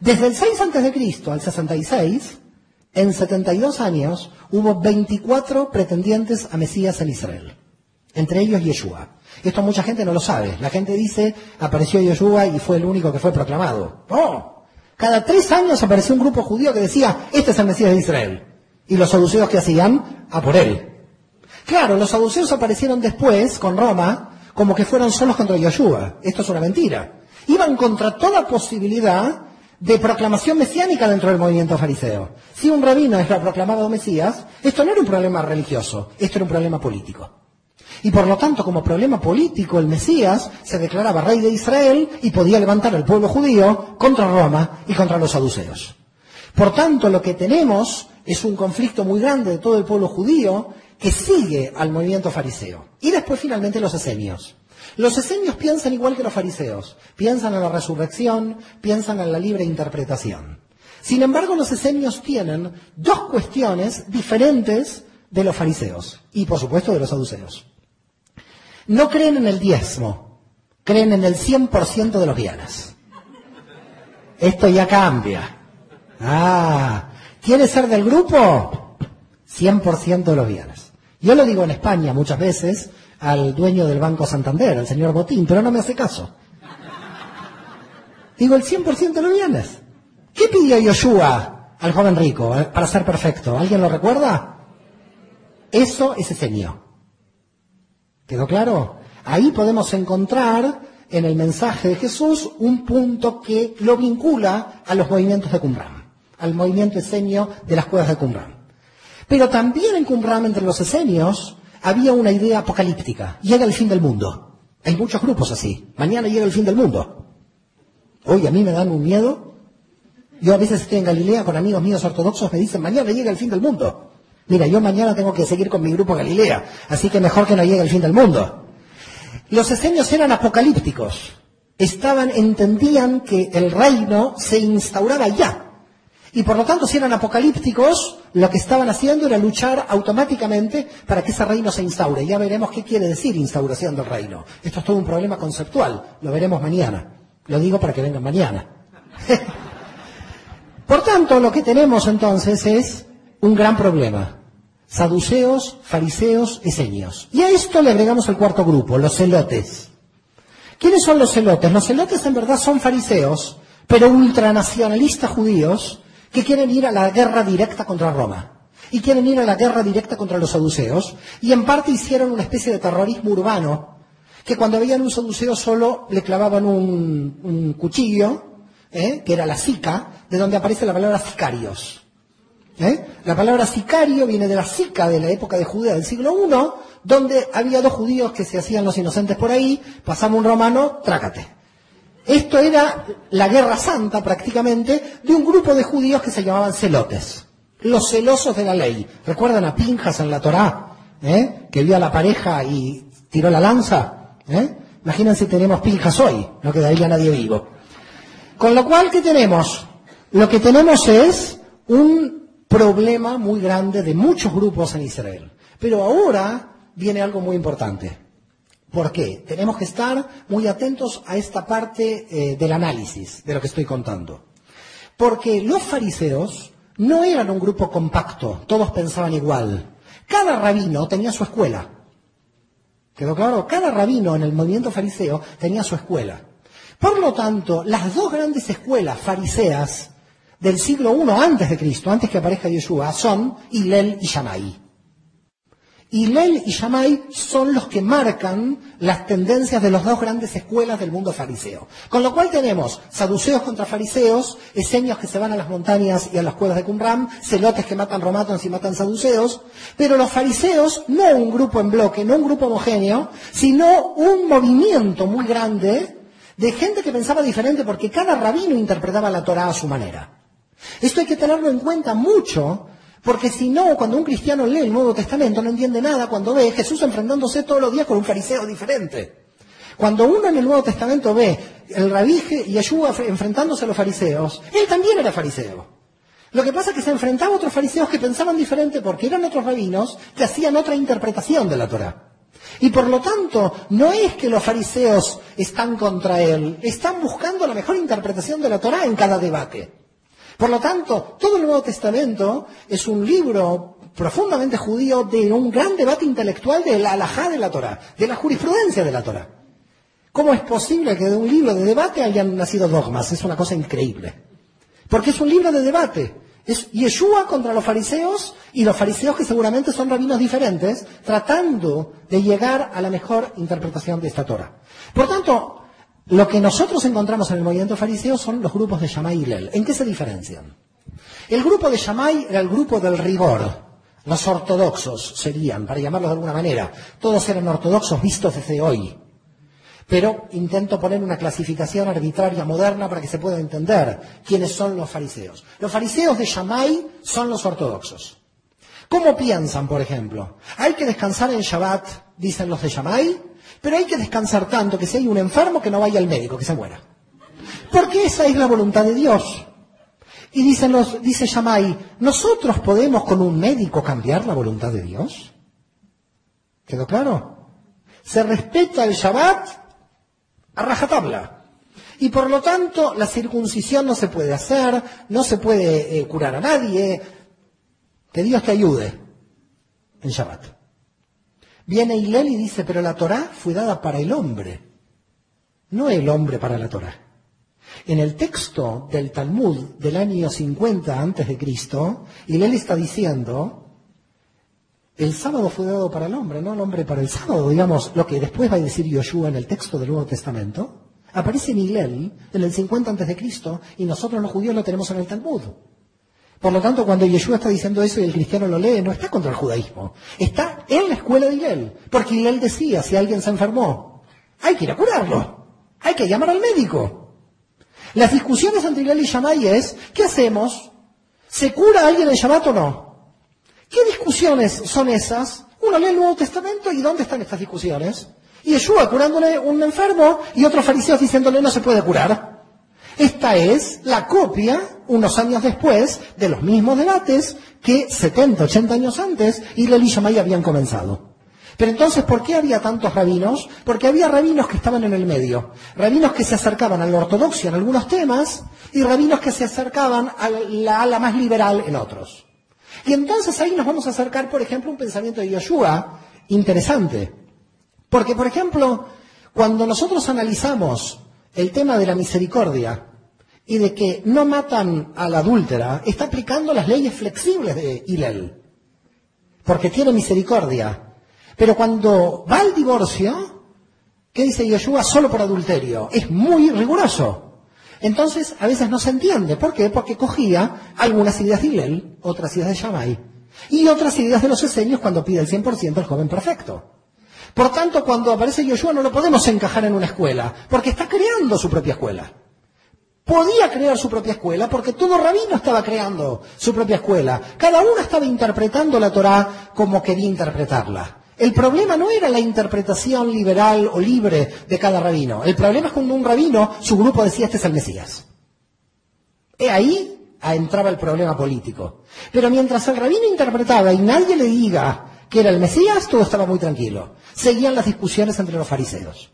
Desde el 6 antes de Cristo al 66, en 72 años hubo 24 pretendientes a Mesías en Israel, entre ellos Yeshua. Esto mucha gente no lo sabe. La gente dice, apareció Yeshua y fue el único que fue proclamado. No. Cada tres años apareció un grupo judío que decía, este es el Mesías de Israel. Y los saduceos que hacían, a por él. Claro, los saduceos aparecieron después con Roma como que fueron solos contra Yeshua. Esto es una mentira. Iban contra toda posibilidad de proclamación mesiánica dentro del movimiento fariseo. Si un rabino es proclamado Mesías, esto no era un problema religioso, esto era un problema político. Y por lo tanto, como problema político, el Mesías se declaraba rey de Israel y podía levantar al pueblo judío contra Roma y contra los saduceos. Por tanto, lo que tenemos es un conflicto muy grande de todo el pueblo judío que sigue al movimiento fariseo. Y después finalmente los esenios. Los esenios piensan igual que los fariseos, piensan en la resurrección, piensan en la libre interpretación. Sin embargo, los esenios tienen dos cuestiones diferentes de los fariseos y por supuesto de los saduceos. No creen en el diezmo, creen en el 100% de los bienes. Esto ya cambia. Ah, ¿quiere ser del grupo? 100% de los bienes. Yo lo digo en España muchas veces al dueño del Banco Santander, al señor Botín, pero no me hace caso. Digo el 100% de los bienes. ¿Qué pidió Yoshua al joven rico eh, para ser perfecto? ¿Alguien lo recuerda? Eso es esenio. ¿Quedó claro? Ahí podemos encontrar en el mensaje de Jesús un punto que lo vincula a los movimientos de Qumran, al movimiento esenio de las cuevas de Qumran. Pero también en Qumran, entre los esenios, había una idea apocalíptica. Llega el fin del mundo. Hay muchos grupos así. Mañana llega el fin del mundo. Hoy a mí me dan un miedo. Yo a veces estoy en Galilea con amigos míos ortodoxos, me dicen, mañana llega el fin del mundo. Mira, yo mañana tengo que seguir con mi grupo Galilea, así que mejor que no llegue el fin del mundo. Los esenios eran apocalípticos. Estaban, entendían que el reino se instauraba ya. Y por lo tanto, si eran apocalípticos, lo que estaban haciendo era luchar automáticamente para que ese reino se instaure. Ya veremos qué quiere decir instauración del reino. Esto es todo un problema conceptual. Lo veremos mañana. Lo digo para que vengan mañana. *laughs* por tanto, lo que tenemos entonces es un gran problema. Saduceos, fariseos, esenios. Y a esto le agregamos el cuarto grupo, los celotes. ¿Quiénes son los celotes? Los celotes en verdad son fariseos, pero ultranacionalistas judíos que quieren ir a la guerra directa contra Roma y quieren ir a la guerra directa contra los saduceos y en parte hicieron una especie de terrorismo urbano que cuando veían un saduceo solo le clavaban un, cuchillo, ¿eh? que era la sica, de donde aparece la palabra sicarios. ¿eh? La palabra sicario viene de la sica de la época de Judea del siglo I, donde había dos judíos que se hacían los inocentes por ahí, pasamos un romano, trácate. Esto era la guerra santa prácticamente de un grupo de judíos que se llamaban celotes, los celosos de la ley. ¿Recuerdan a Pinjas en la Torá? ¿Eh? Que vio a la pareja y tiró la lanza. ¿Eh? Imagínense si tenemos Pinjas hoy, no quedaría nadie vivo. Con lo cual, ¿qué tenemos? Lo que tenemos es un problema muy grande de muchos grupos en Israel. Pero ahora viene algo muy importante. ¿Por qué? Tenemos que estar muy atentos a esta parte eh, del análisis de lo que estoy contando. Porque los fariseos no eran un grupo compacto, todos pensaban igual. Cada rabino tenía su escuela. ¿Quedó claro? Cada rabino en el movimiento fariseo tenía su escuela. Por lo tanto, las dos grandes escuelas fariseas del siglo I antes de Cristo, antes que aparezca Yeshua, son Hillel y Shammai. Y Lel y Shammai son los que marcan las tendencias de las dos grandes escuelas del mundo fariseo. Con lo cual tenemos saduceos contra fariseos, esenios que se van a las montañas y a las cuevas de Qumran, celotes que matan romatos y matan saduceos, pero los fariseos no un grupo en bloque, no un grupo homogéneo, sino un movimiento muy grande de gente que pensaba diferente porque cada rabino interpretaba la Torah a su manera. Esto hay que tenerlo en cuenta mucho porque si no, cuando un cristiano lee el Nuevo Testamento no entiende nada cuando ve Jesús enfrentándose todos los días con un fariseo diferente. Cuando uno en el Nuevo Testamento ve el rabije y Yeshua enfrentándose a los fariseos, él también era fariseo. Lo que pasa es que se enfrentaba a otros fariseos que pensaban diferente porque eran otros rabinos que hacían otra interpretación de la Torah. Y por lo tanto, no es que los fariseos están contra él, están buscando la mejor interpretación de la Torah en cada debate. Por lo tanto, todo el Nuevo Testamento es un libro profundamente judío de un gran debate intelectual de la alajá de la Torah, de la jurisprudencia de la Torah. ¿Cómo es posible que de un libro de debate hayan nacido dogmas? Es una cosa increíble. Porque es un libro de debate. Es Yeshua contra los fariseos y los fariseos que seguramente son rabinos diferentes, tratando de llegar a la mejor interpretación de esta Torah. Por tanto, lo que nosotros encontramos en el movimiento fariseo son los grupos de Shammai y Lel. ¿En qué se diferencian? El grupo de Shammai era el grupo del rigor. Los ortodoxos serían, para llamarlos de alguna manera. Todos eran ortodoxos vistos desde hoy. Pero intento poner una clasificación arbitraria moderna para que se pueda entender quiénes son los fariseos. Los fariseos de Shammai son los ortodoxos. ¿Cómo piensan, por ejemplo? Hay que descansar en Shabbat, dicen los de Shammai, pero hay que descansar tanto que si hay un enfermo que no vaya al médico, que se muera. Porque esa es la voluntad de Dios. Y dicen los, dice Shammai, ¿nosotros podemos con un médico cambiar la voluntad de Dios? ¿Quedó claro? Se respeta el Shabbat a rajatabla. Y por lo tanto, la circuncisión no se puede hacer, no se puede eh, curar a nadie. Que Dios te ayude en Shabbat. Viene Hillel y dice, pero la Torah fue dada para el hombre, no el hombre para la Torah. En el texto del Talmud del año 50 antes de Cristo, Hillel está diciendo, el sábado fue dado para el hombre, no el hombre para el sábado, digamos, lo que después va a decir Yoshua en el texto del Nuevo Testamento, aparece en Hillel en el 50 antes de Cristo y nosotros los judíos lo tenemos en el Talmud. Por lo tanto, cuando Yeshua está diciendo eso y el cristiano lo lee, no está contra el judaísmo. Está en la escuela de Hillel. Porque Hillel decía, si alguien se enfermó, hay que ir a curarlo. Hay que llamar al médico. Las discusiones entre Hillel y Shammai es, ¿qué hacemos? ¿Se cura alguien en Shabbat o no? ¿Qué discusiones son esas? Uno lee el Nuevo Testamento y ¿dónde están estas discusiones? Yeshua curándole un enfermo y otros fariseos diciéndole no se puede curar. Esta es la copia, unos años después, de los mismos debates que 70, 80 años antes Hillel y Shammai habían comenzado. Pero entonces, ¿por qué había tantos rabinos? Porque había rabinos que estaban en el medio. Rabinos que se acercaban a la ortodoxia en algunos temas y rabinos que se acercaban a la ala más liberal en otros. Y entonces ahí nos vamos a acercar, por ejemplo, un pensamiento de Yoshua interesante. Porque, por ejemplo, cuando nosotros analizamos el tema de la misericordia y de que no matan a la adúltera, está aplicando las leyes flexibles de Hillel, porque tiene misericordia. Pero cuando va al divorcio, ¿qué dice Yoshua? Solo por adulterio. Es muy riguroso. Entonces, a veces no se entiende. ¿Por qué? Porque cogía algunas ideas de Hillel, otras ideas de Shammai, y otras ideas de los esenios cuando pide el 100% al joven perfecto. Por tanto, cuando aparece Yoshua no lo podemos encajar en una escuela, porque está creando su propia escuela. Podía crear su propia escuela porque todo rabino estaba creando su propia escuela. Cada uno estaba interpretando la Torá como quería interpretarla. El problema no era la interpretación liberal o libre de cada rabino. El problema es cuando un rabino, su grupo decía, este es el Mesías. Y ahí entraba el problema político. Pero mientras el rabino interpretaba y nadie le diga que era el Mesías, todo estaba muy tranquilo. Seguían las discusiones entre los fariseos,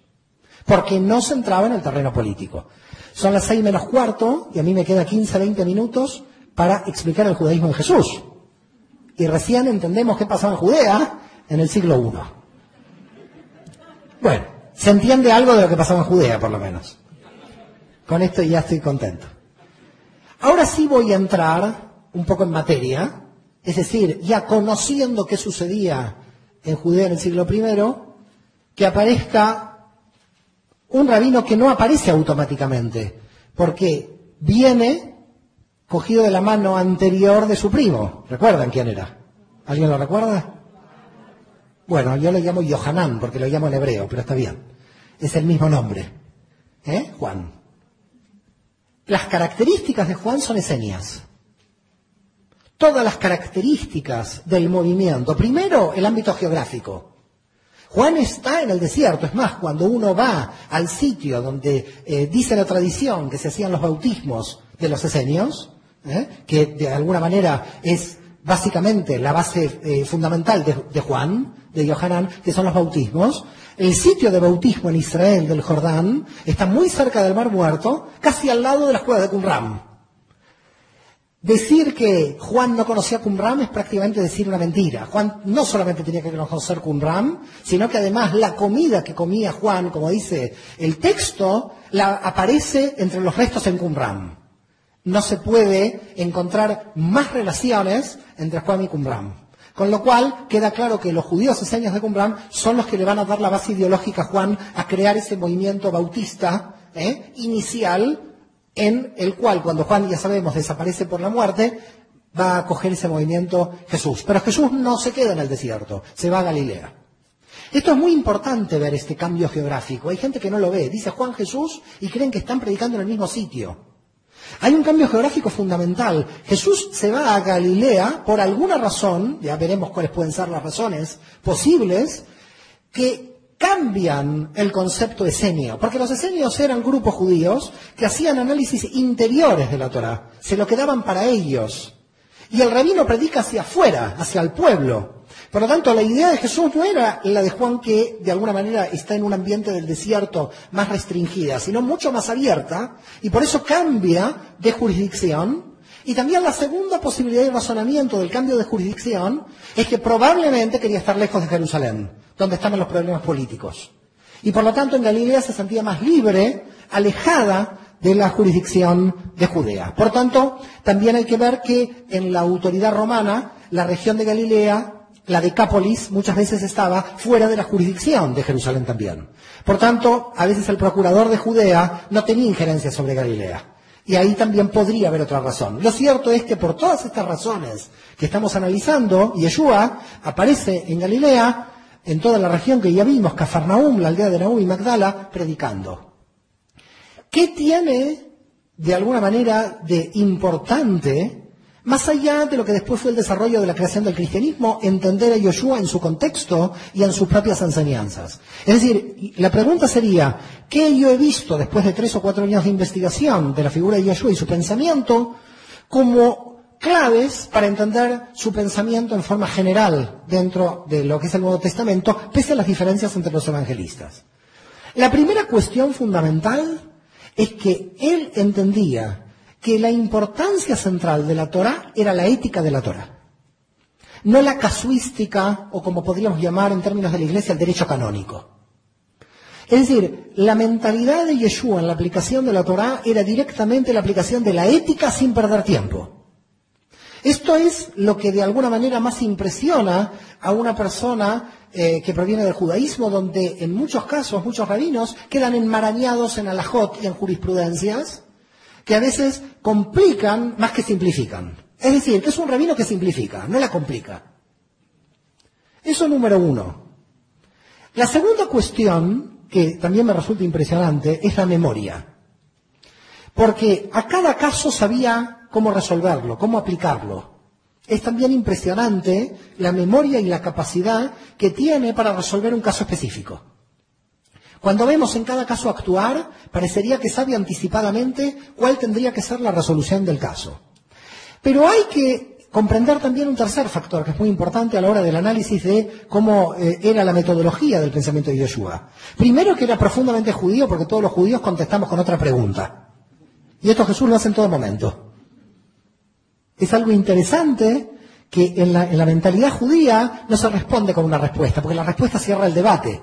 porque no se entraba en el terreno político. Son las seis menos cuarto y a mí me queda 15, 20 minutos para explicar el judaísmo en Jesús. Y recién entendemos qué pasaba en Judea en el siglo I. Bueno, se entiende algo de lo que pasaba en Judea, por lo menos. Con esto ya estoy contento. Ahora sí voy a entrar un poco en materia es decir, ya conociendo qué sucedía en Judea en el siglo I, que aparezca un rabino que no aparece automáticamente, porque viene cogido de la mano anterior de su primo. ¿Recuerdan quién era? ¿Alguien lo recuerda? Bueno, yo lo llamo Yohanan, porque lo llamo en hebreo, pero está bien. Es el mismo nombre. ¿Eh? Juan. Las características de Juan son esenias todas las características del movimiento. Primero, el ámbito geográfico. Juan está en el desierto. Es más, cuando uno va al sitio donde eh, dice la tradición que se hacían los bautismos de los esenios, ¿eh? que de alguna manera es básicamente la base eh, fundamental de, Juan, de Yohanan, que son los bautismos, el sitio de bautismo en Israel del Jordán está muy cerca del Mar Muerto, casi al lado de la escuela de Qumran. Decir que Juan no conocía Qumran es prácticamente decir una mentira. Juan no solamente tenía que conocer Qumran, sino que además la comida que comía Juan, como dice el texto, la aparece entre los restos en Qumran. No se puede encontrar más relaciones entre Juan y Qumran. Con lo cual queda claro que los judíos esenios de Qumran son los que le van a dar la base ideológica a Juan a crear ese movimiento bautista ¿eh? inicial en el cual cuando Juan, ya sabemos, desaparece por la muerte, va a coger ese movimiento Jesús. Pero Jesús no se queda en el desierto, se va a Galilea. Esto es muy importante ver este cambio geográfico. Hay gente que no lo ve. Dice Juan Jesús y creen que están predicando en el mismo sitio. Hay un cambio geográfico fundamental. Jesús se va a Galilea por alguna razón, ya veremos cuáles pueden ser las razones posibles, que cambian el concepto esenio, porque los esenios eran grupos judíos que hacían análisis interiores de la Torah, se lo quedaban para ellos. Y el rabino predica hacia afuera, hacia el pueblo. Por lo tanto, la idea de Jesús no era la de Juan que de alguna manera está en un ambiente del desierto más restringida, sino mucho más abierta, y por eso cambia de jurisdicción. Y también la segunda posibilidad de razonamiento del cambio de jurisdicción es que probablemente quería estar lejos de Jerusalén donde estaban los problemas políticos. Y por lo tanto en Galilea se sentía más libre, alejada de la jurisdicción de Judea. Por tanto, también hay que ver que en la autoridad romana, la región de Galilea, la Decápolis, muchas veces estaba fuera de la jurisdicción de Jerusalén también. Por tanto, a veces el procurador de Judea no tenía injerencia sobre Galilea. Y ahí también podría haber otra razón. Lo cierto es que por todas estas razones que estamos analizando, Yeshua aparece en Galilea en toda la región que ya vimos, Cafarnaum, la aldea de Naúm y Magdala, predicando. ¿Qué tiene, de alguna manera, de importante, más allá de lo que después fue el desarrollo de la creación del cristianismo, entender a Yoshua en su contexto y en sus propias enseñanzas? Es decir, la pregunta sería, ¿qué yo he visto después de tres o cuatro años de investigación de la figura de Yoshua y su pensamiento como claves para entender su pensamiento en forma general dentro de lo que es el Nuevo Testamento, pese a las diferencias entre los evangelistas. La primera cuestión fundamental es que él entendía que la importancia central de la Torah era la ética de la Torah, no la casuística o como podríamos llamar en términos de la Iglesia el derecho canónico. Es decir, la mentalidad de Yeshua en la aplicación de la Torah era directamente la aplicación de la ética sin perder tiempo. Esto es lo que de alguna manera más impresiona a una persona eh, que proviene del judaísmo, donde en muchos casos muchos rabinos quedan enmarañados en alajot y en jurisprudencias que a veces complican más que simplifican. Es decir, que es un rabino que simplifica, no la complica. Eso número uno. La segunda cuestión, que también me resulta impresionante, es la memoria. Porque a cada caso sabía cómo resolverlo, cómo aplicarlo. Es también impresionante la memoria y la capacidad que tiene para resolver un caso específico. Cuando vemos en cada caso actuar, parecería que sabe anticipadamente cuál tendría que ser la resolución del caso. Pero hay que comprender también un tercer factor que es muy importante a la hora del análisis de cómo eh, era la metodología del pensamiento de Yeshua. Primero que era profundamente judío porque todos los judíos contestamos con otra pregunta. Y esto Jesús lo hace en todo momento. Es algo interesante que en la, en la, mentalidad judía no se responde con una respuesta, porque la respuesta cierra el debate.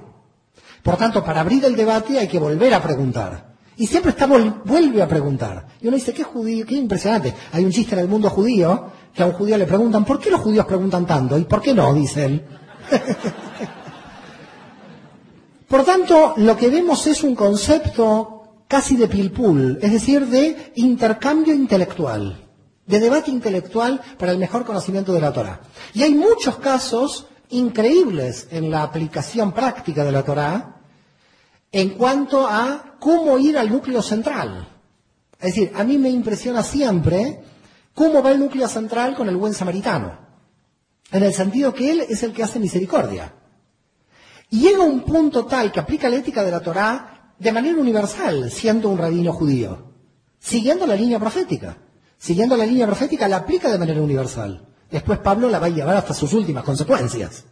Por tanto, para abrir el debate hay que volver a preguntar. Y siempre está vuelve a preguntar. Y uno dice, qué judío, qué impresionante. Hay un chiste en el mundo judío que a un judío le preguntan, ¿por qué los judíos preguntan tanto? ¿Y por qué no? Dice él. *laughs* Por tanto, lo que vemos es un concepto casi de pilpul, es decir, de intercambio intelectual de debate intelectual para el mejor conocimiento de la Torah. Y hay muchos casos increíbles en la aplicación práctica de la Torah en cuanto a cómo ir al núcleo central. Es decir, a mí me impresiona siempre cómo va el núcleo central con el buen samaritano, en el sentido que él es el que hace misericordia. Y llega un punto tal que aplica la ética de la Torá de manera universal, siendo un rabino judío, siguiendo la línea profética. Siguiendo la línea profética, la aplica de manera universal. Después Pablo la va a llevar hasta sus últimas consecuencias.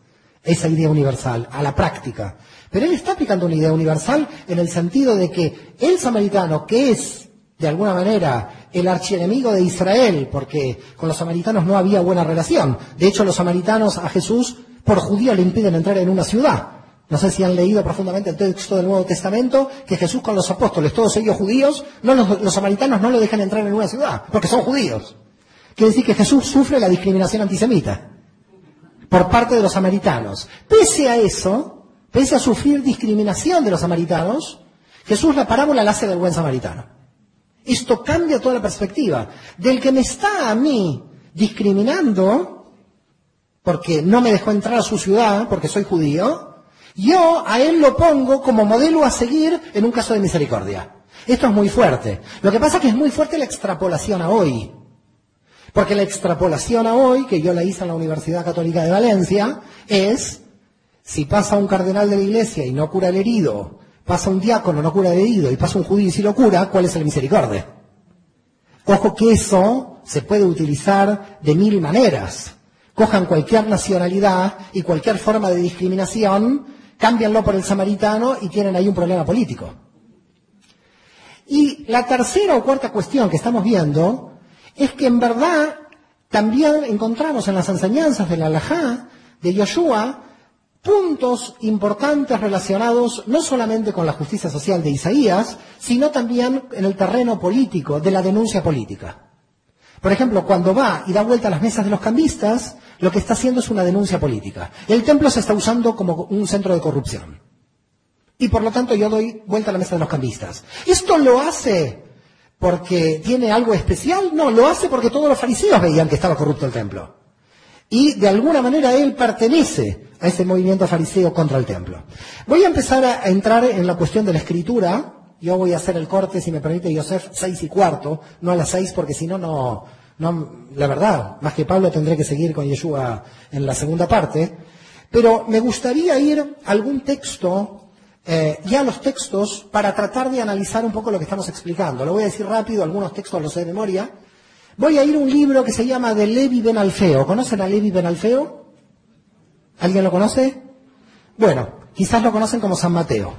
Esa idea universal, a la práctica. Pero él está aplicando una idea universal en el sentido de que el samaritano, que es de alguna manera el archienemigo de Israel, porque con los samaritanos no había buena relación. De hecho, los samaritanos a Jesús por judío le impiden entrar en una ciudad. No sé si han leído profundamente el texto del Nuevo Testamento, que Jesús con los apóstoles, todos ellos judíos, no los, los samaritanos no lo dejan entrar en una ciudad, porque son judíos. Quiere decir que Jesús sufre la discriminación antisemita por parte de los samaritanos. Pese a eso, pese a sufrir discriminación de los samaritanos, Jesús la parábola la hace del buen samaritano. Esto cambia toda la perspectiva. Del que me está a mí discriminando, porque no me dejó entrar a su ciudad, porque soy judío, yo a él lo pongo como modelo a seguir en un caso de misericordia. Esto es muy fuerte. Lo que pasa es que es muy fuerte la extrapolación a hoy. Porque la extrapolación a hoy, que yo la hice en la Universidad Católica de Valencia, es, si pasa un cardenal de la iglesia y no cura el herido, pasa un diácono, no cura el herido, y pasa un judío y si lo cura, ¿cuál es el misericordia? Ojo que eso se puede utilizar de mil maneras. Cojan cualquier nacionalidad y cualquier forma de discriminación, cámbianlo por el samaritano y tienen ahí un problema político. Y la tercera o cuarta cuestión que estamos viendo es que en verdad también encontramos en las enseñanzas de la Alajá, de Yoshua, puntos importantes relacionados no solamente con la justicia social de Isaías, sino también en el terreno político, de la denuncia política. Por ejemplo, cuando va y da vuelta a las mesas de los cambistas, lo que está haciendo es una denuncia política. El templo se está usando como un centro de corrupción. Y por lo tanto yo doy vuelta a la mesa de los cambistas. ¿Esto lo hace porque tiene algo especial? No, lo hace porque todos los fariseos veían que estaba corrupto el templo. Y de alguna manera él pertenece a ese movimiento fariseo contra el templo. Voy a empezar a entrar en la cuestión de la escritura. Yo voy a hacer el corte, si me permite, Joseph, seis y cuarto, no a las seis, porque si no, no, no, la verdad, más que Pablo tendré que seguir con Yeshua en la segunda parte. Pero me gustaría ir a algún texto eh, ya los textos para tratar de analizar un poco lo que estamos explicando. Lo voy a decir rápido, algunos textos los sé de memoria. Voy a ir a un libro que se llama de Levi Ben Alfeo. ¿Conocen a Levi Ben Alfeo? ¿Alguien lo conoce? Bueno, quizás lo conocen como San Mateo.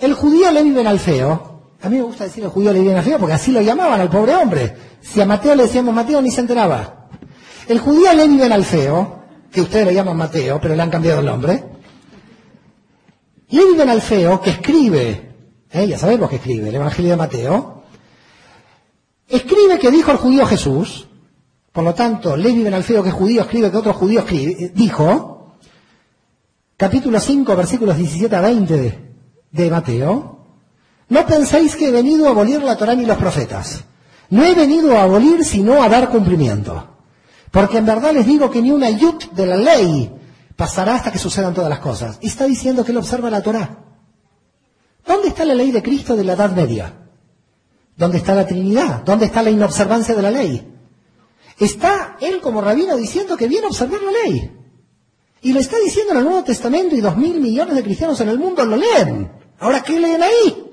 El judío Levi Ben Alfeo, a mí me gusta decir el judío Levi Ben Alfeo porque así lo llamaban al pobre hombre. Si a Mateo le decíamos Mateo ni se enteraba. El judío Levi Ben Alfeo, que ustedes lo llaman Mateo, pero le han cambiado el nombre, Levi Ben Alfeo, que escribe, eh, ya sabemos que escribe, el Evangelio de Mateo, escribe que dijo el judío Jesús, por lo tanto, Levi Ben Alfeo, que es judío, escribe que otro judío eh, dijo, capítulo 5, versículos 17 a 20 de, de Mateo, no penséis que he venido a abolir la Torá ni los profetas. No he venido a abolir, sino a dar cumplimiento. Porque en verdad les digo que ni una yut de la ley pasará hasta que sucedan todas las cosas. Y está diciendo que él observa la Torá. ¿Dónde está la ley de Cristo de la Edad Media? ¿Dónde está la Trinidad? ¿Dónde está la inobservancia de la ley? Está él como rabino diciendo que viene a observar la ley. Y lo está diciendo en el Nuevo Testamento y dos mil millones de cristianos en el mundo lo leen. Ahora, ¿qué leen ahí?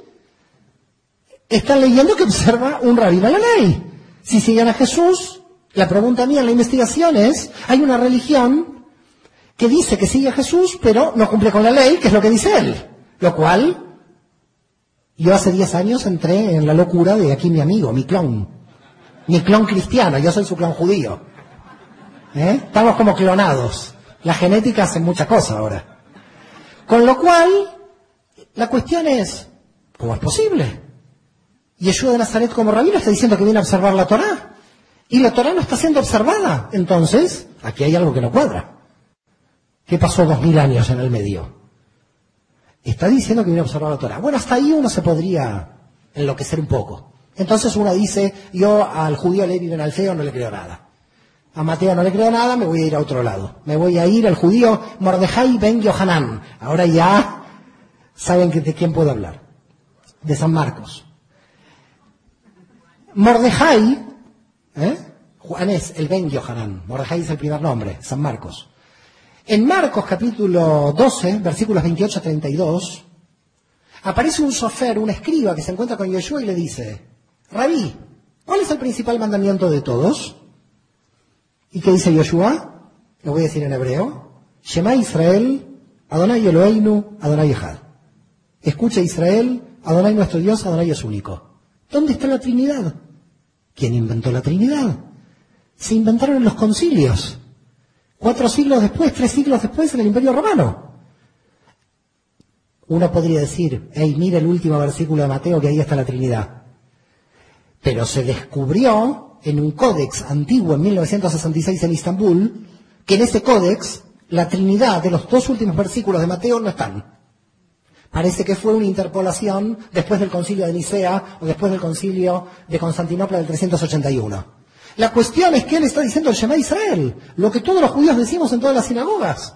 Están leyendo que observa un rabino la ley. Si siguen a Jesús, la pregunta mía en la investigación es, hay una religión que dice que sigue a Jesús, pero no cumple con la ley, que es lo que dice él. Lo cual, yo hace 10 años entré en la locura de aquí mi amigo, mi clon. Mi clon cristiano, yo soy su clon judío. ¿Eh? Estamos como clonados. La genética hace mucha cosa ahora. Con lo cual, la cuestión es, ¿cómo es posible? Yeshua de Nazaret como rabino está diciendo que viene a observar la Torá. Y la Torá no está siendo observada. Entonces, aquí hay algo que no cuadra. ¿Qué pasó dos mil años en el medio? Está diciendo que viene a observar la Torah. Bueno, hasta ahí uno se podría enloquecer un poco. Entonces uno dice, yo al judío Levi Ben Alfeo no le creo nada. A Mateo no le creo nada, me voy a ir a otro lado. Me voy a ir al judío Mordejai Ben Yohanan. Ahora ya saben de quién puedo hablar. De San Marcos. Mordejai, ¿eh? Juan es el Ben Yohanan. Mordejai es el primer nombre, San Marcos. En Marcos capítulo 12, versículos 28 a 32, aparece un sofer, un escriba que se encuentra con Yeshua y le dice, Rabí, ¿cuál es el principal mandamiento de todos? ¿Y qué dice Yeshua? Lo voy a decir en hebreo. Shema Israel, Adonai Eloheinu, Adonai Echad. Escucha Israel, Adonai nuestro Dios, Adonai es único. ¿Dónde está la Trinidad? ¿Quién inventó la Trinidad? Se inventaron en los concilios. Cuatro siglos después, tres siglos después, en el Imperio Romano. Uno podría decir, hey, mira el último versículo de Mateo, que ahí está la Trinidad. Pero se descubrió en un códex antiguo en 1966 en Istambul, que en ese códex la Trinidad de los dos últimos versículos de Mateo no están. Parece que fue una interpolación después del concilio de Nicea o después del concilio de Constantinopla del 381. La cuestión es que él está diciendo el Shema Israel, lo que todos los judíos decimos en todas las sinagogas.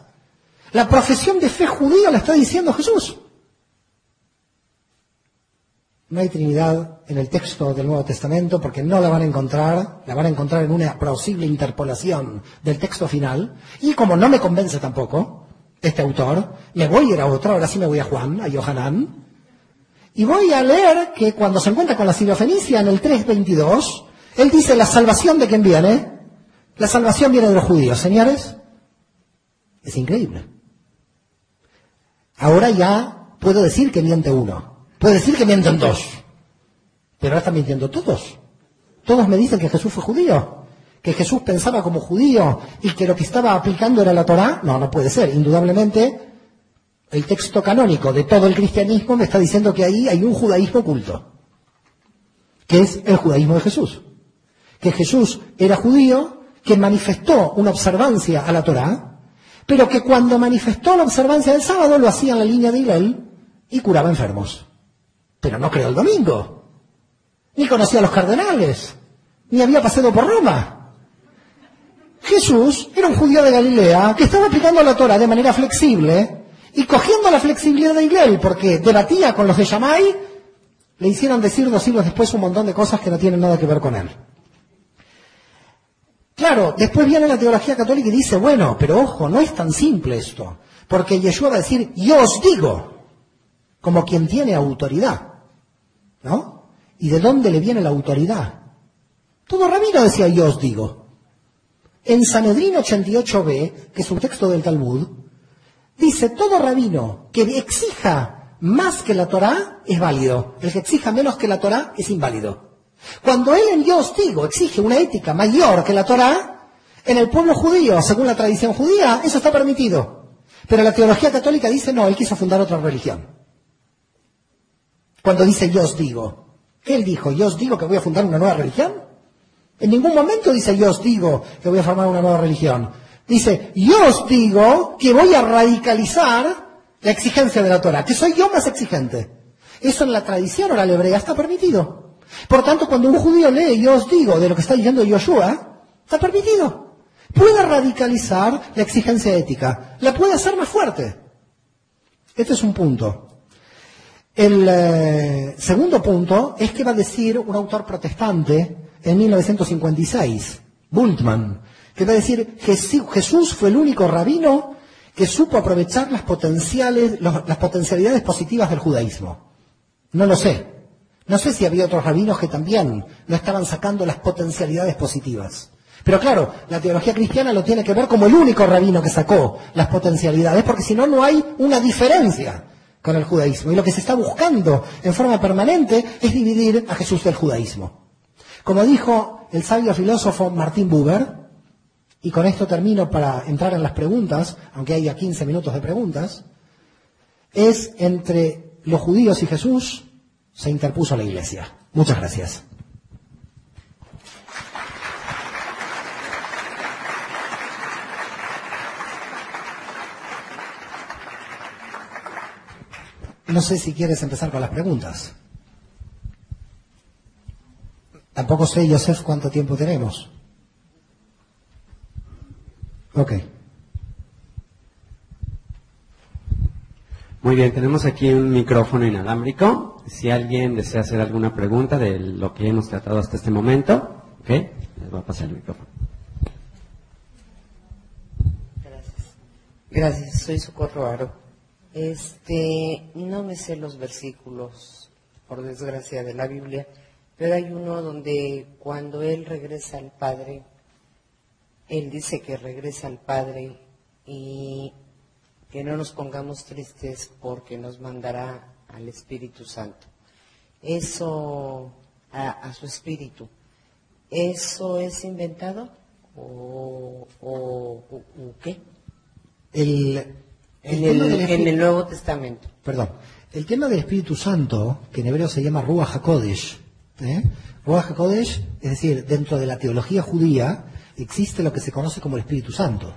La profesión de fe judía la está diciendo Jesús. No hay Trinidad en el texto del Nuevo Testamento porque no la van a encontrar, la van a encontrar en una posible interpolación del texto final. Y como no me convence tampoco, este autor, me voy a ir a otro, ahora sí me voy a Juan, a Yohanan, y voy a leer que cuando se encuentra con la Fenicia en el 3.22, él dice la salvación de quién viene. La salvación viene de los judíos, señores. Es increíble. Ahora ya puedo decir que miente uno. Puedo decir que mienten dos. Pero ahora están mintiendo todos. Todos me dicen que Jesús fue judío que Jesús pensaba como judío y que lo que estaba aplicando era la Torá, no, no puede ser. Indudablemente, el texto canónico de todo el cristianismo me está diciendo que ahí hay un judaísmo oculto, que es el judaísmo de Jesús. Que Jesús era judío, que manifestó una observancia a la Torá, pero que cuando manifestó la observancia del sábado lo hacía en la línea de Hillel y curaba enfermos. Pero no creó el domingo, ni conocía a los cardenales, ni había pasado por Roma. Jesús era un judío de Galilea que estaba aplicando la Torah de manera flexible y cogiendo la flexibilidad de Israel porque debatía con los de Shammai, le hicieron decir dos siglos después un montón de cosas que no tienen nada que ver con él. Claro, después viene la teología católica y dice, bueno, pero ojo, no es tan simple esto, porque Yeshua va a decir, yo os digo, como quien tiene autoridad, ¿no? ¿Y de dónde le viene la autoridad? Todo rabino decía, yo os digo. En Sanedrín 88b, que es un texto del Talmud, dice, todo rabino que exija más que la Torá es válido. El que exija menos que la Torá es inválido. Cuando él en Dios digo exige una ética mayor que la Torá, en el pueblo judío, según la tradición judía, eso está permitido. Pero la teología católica dice, no, él quiso fundar otra religión. Cuando dice yo os digo, él dijo, yo os digo que voy a fundar una nueva religión. En ningún momento dice yo os digo que voy a formar una nueva religión. Dice, yo os digo que voy a radicalizar la exigencia de la Torah, que soy yo más exigente. Eso en la tradición oral hebrea está permitido. Por tanto, cuando un judío lee yo os digo de lo que está diciendo Yoshua, está permitido. Puede radicalizar la exigencia ética, la puede hacer más fuerte. Este es un punto. El eh, segundo punto es que va a decir un autor protestante en 1956, Bultmann, que va a decir, Jesús fue el único rabino que supo aprovechar las, potenciales, las potencialidades positivas del judaísmo. No lo sé. No sé si había otros rabinos que también no estaban sacando las potencialidades positivas. Pero claro, la teología cristiana lo tiene que ver como el único rabino que sacó las potencialidades, porque si no, no hay una diferencia con el judaísmo. Y lo que se está buscando en forma permanente es dividir a Jesús del judaísmo. Como dijo el sabio filósofo Martín Buber, y con esto termino para entrar en las preguntas, aunque haya 15 minutos de preguntas, es entre los judíos y Jesús se interpuso la iglesia. Muchas gracias. No sé si quieres empezar con las preguntas. Tampoco sé, Joseph, cuánto tiempo tenemos. Ok. Muy bien, tenemos aquí un micrófono inalámbrico. Si alguien desea hacer alguna pregunta de lo que hemos tratado hasta este momento, ok, les voy a pasar el micrófono. Gracias. Gracias, soy Socorro Aro. Este, no me sé los versículos, por desgracia, de la Biblia, pero hay uno donde cuando él regresa al Padre, él dice que regresa al Padre y que no nos pongamos tristes porque nos mandará al Espíritu Santo. Eso, a, a su espíritu. ¿Eso es inventado? ¿O, o- qué? El, En el, en el Nuevo Testamento. Perdón. El tema del Espíritu Santo, que en hebreo se llama Ruach HaKodesh, ¿eh? Ruach HaKodesh, es decir, dentro de la teología judía, existe lo que se conoce como el Espíritu Santo.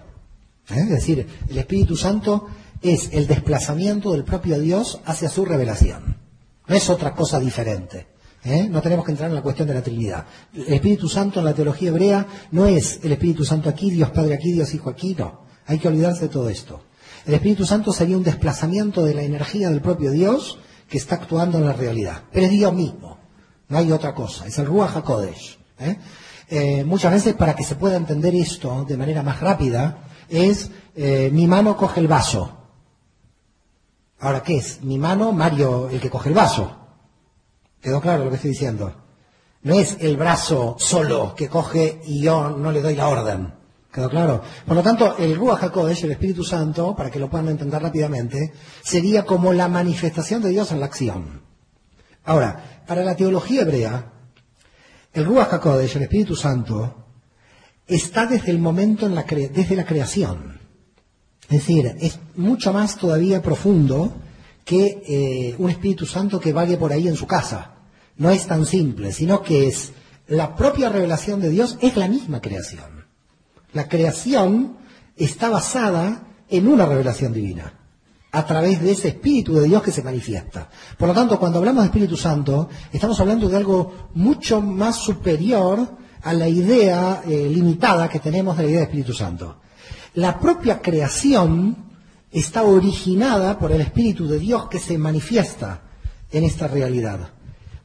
¿eh? Es decir, el Espíritu Santo es el desplazamiento del propio Dios hacia su revelación. No es otra cosa diferente. ¿eh? No tenemos que entrar en la cuestión de la Trinidad. El Espíritu Santo en la teología hebrea no es el Espíritu Santo aquí, Dios Padre aquí, Dios Hijo aquí, no. Hay que olvidarse de todo esto. El Espíritu Santo sería un desplazamiento de la energía del propio Dios que está actuando en la realidad. Pero es Dios mismo. No hay otra cosa. Es el Ruach HaKodesh. ¿eh? Eh, muchas veces para que se pueda entender esto de manera más rápida es mi mano coge el vaso. Ahora, ¿qué es? Mi mano, Mario, el que coge el vaso. ¿Quedó claro lo que estoy diciendo? No es el brazo solo que coge y yo no le doy la orden. ¿Quedó claro? Por lo tanto, el Ruach HaKodesh, el Espíritu Santo, para que lo puedan entender rápidamente, sería como la manifestación de Dios en la acción. Ahora, para la teología hebrea, el Ruach HaKodesh, el Espíritu Santo, está desde el momento en la desde la creación. Es decir, es mucho más todavía profundo que eh, un Espíritu Santo que vague por ahí en su casa. No es tan simple, sino que es la propia revelación de Dios, es la misma creación. La creación está basada en una revelación divina, a través de ese Espíritu de Dios que se manifiesta. Por lo tanto, cuando hablamos de Espíritu Santo, estamos hablando de algo mucho más superior a la idea eh, limitada que tenemos de la idea de Espíritu Santo. La propia creación está originada por el Espíritu de Dios que se manifiesta en esta realidad.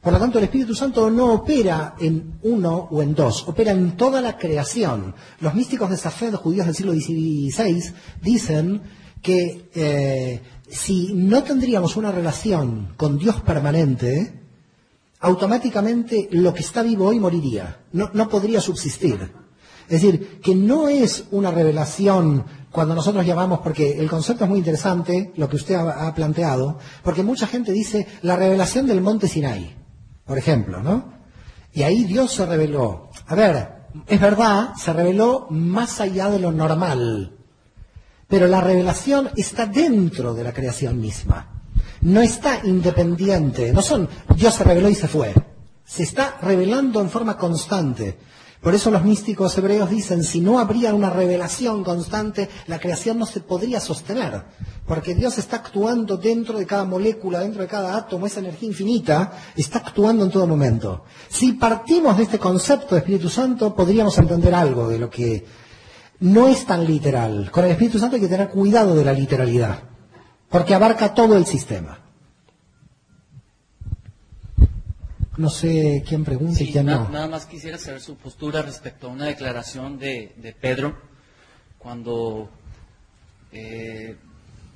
Por lo tanto, el Espíritu Santo no opera en uno o en dos, opera en toda la creación. Los místicos de Safed, judíos del siglo XVI, dicen que eh, si no tendríamos una relación con Dios permanente, automáticamente lo que está vivo hoy moriría, no, no podría subsistir. Es decir, que no es una revelación cuando nosotros llamamos, porque el concepto es muy interesante, lo que usted ha, planteado, porque mucha gente dice la revelación del monte Sinai, por ejemplo, ¿no? Y ahí Dios se reveló. A ver, es verdad, se reveló más allá de lo normal, pero la revelación está dentro de la creación misma. No está independiente. No son Dios se reveló y se fue. Se está revelando en forma constante. Por eso los místicos hebreos dicen, si no habría una revelación constante, la creación no se podría sostener. Porque Dios está actuando dentro de cada molécula, dentro de cada átomo, esa energía infinita está actuando en todo momento. Si partimos de este concepto de Espíritu Santo, podríamos entender algo de lo que no es tan literal. Con el Espíritu Santo hay que tener cuidado de la literalidad, porque abarca todo el sistema. No sé quién pregunta y Sí, quién na- no. Nada más quisiera saber su postura respecto a una declaración de, de Pedro cuando eh,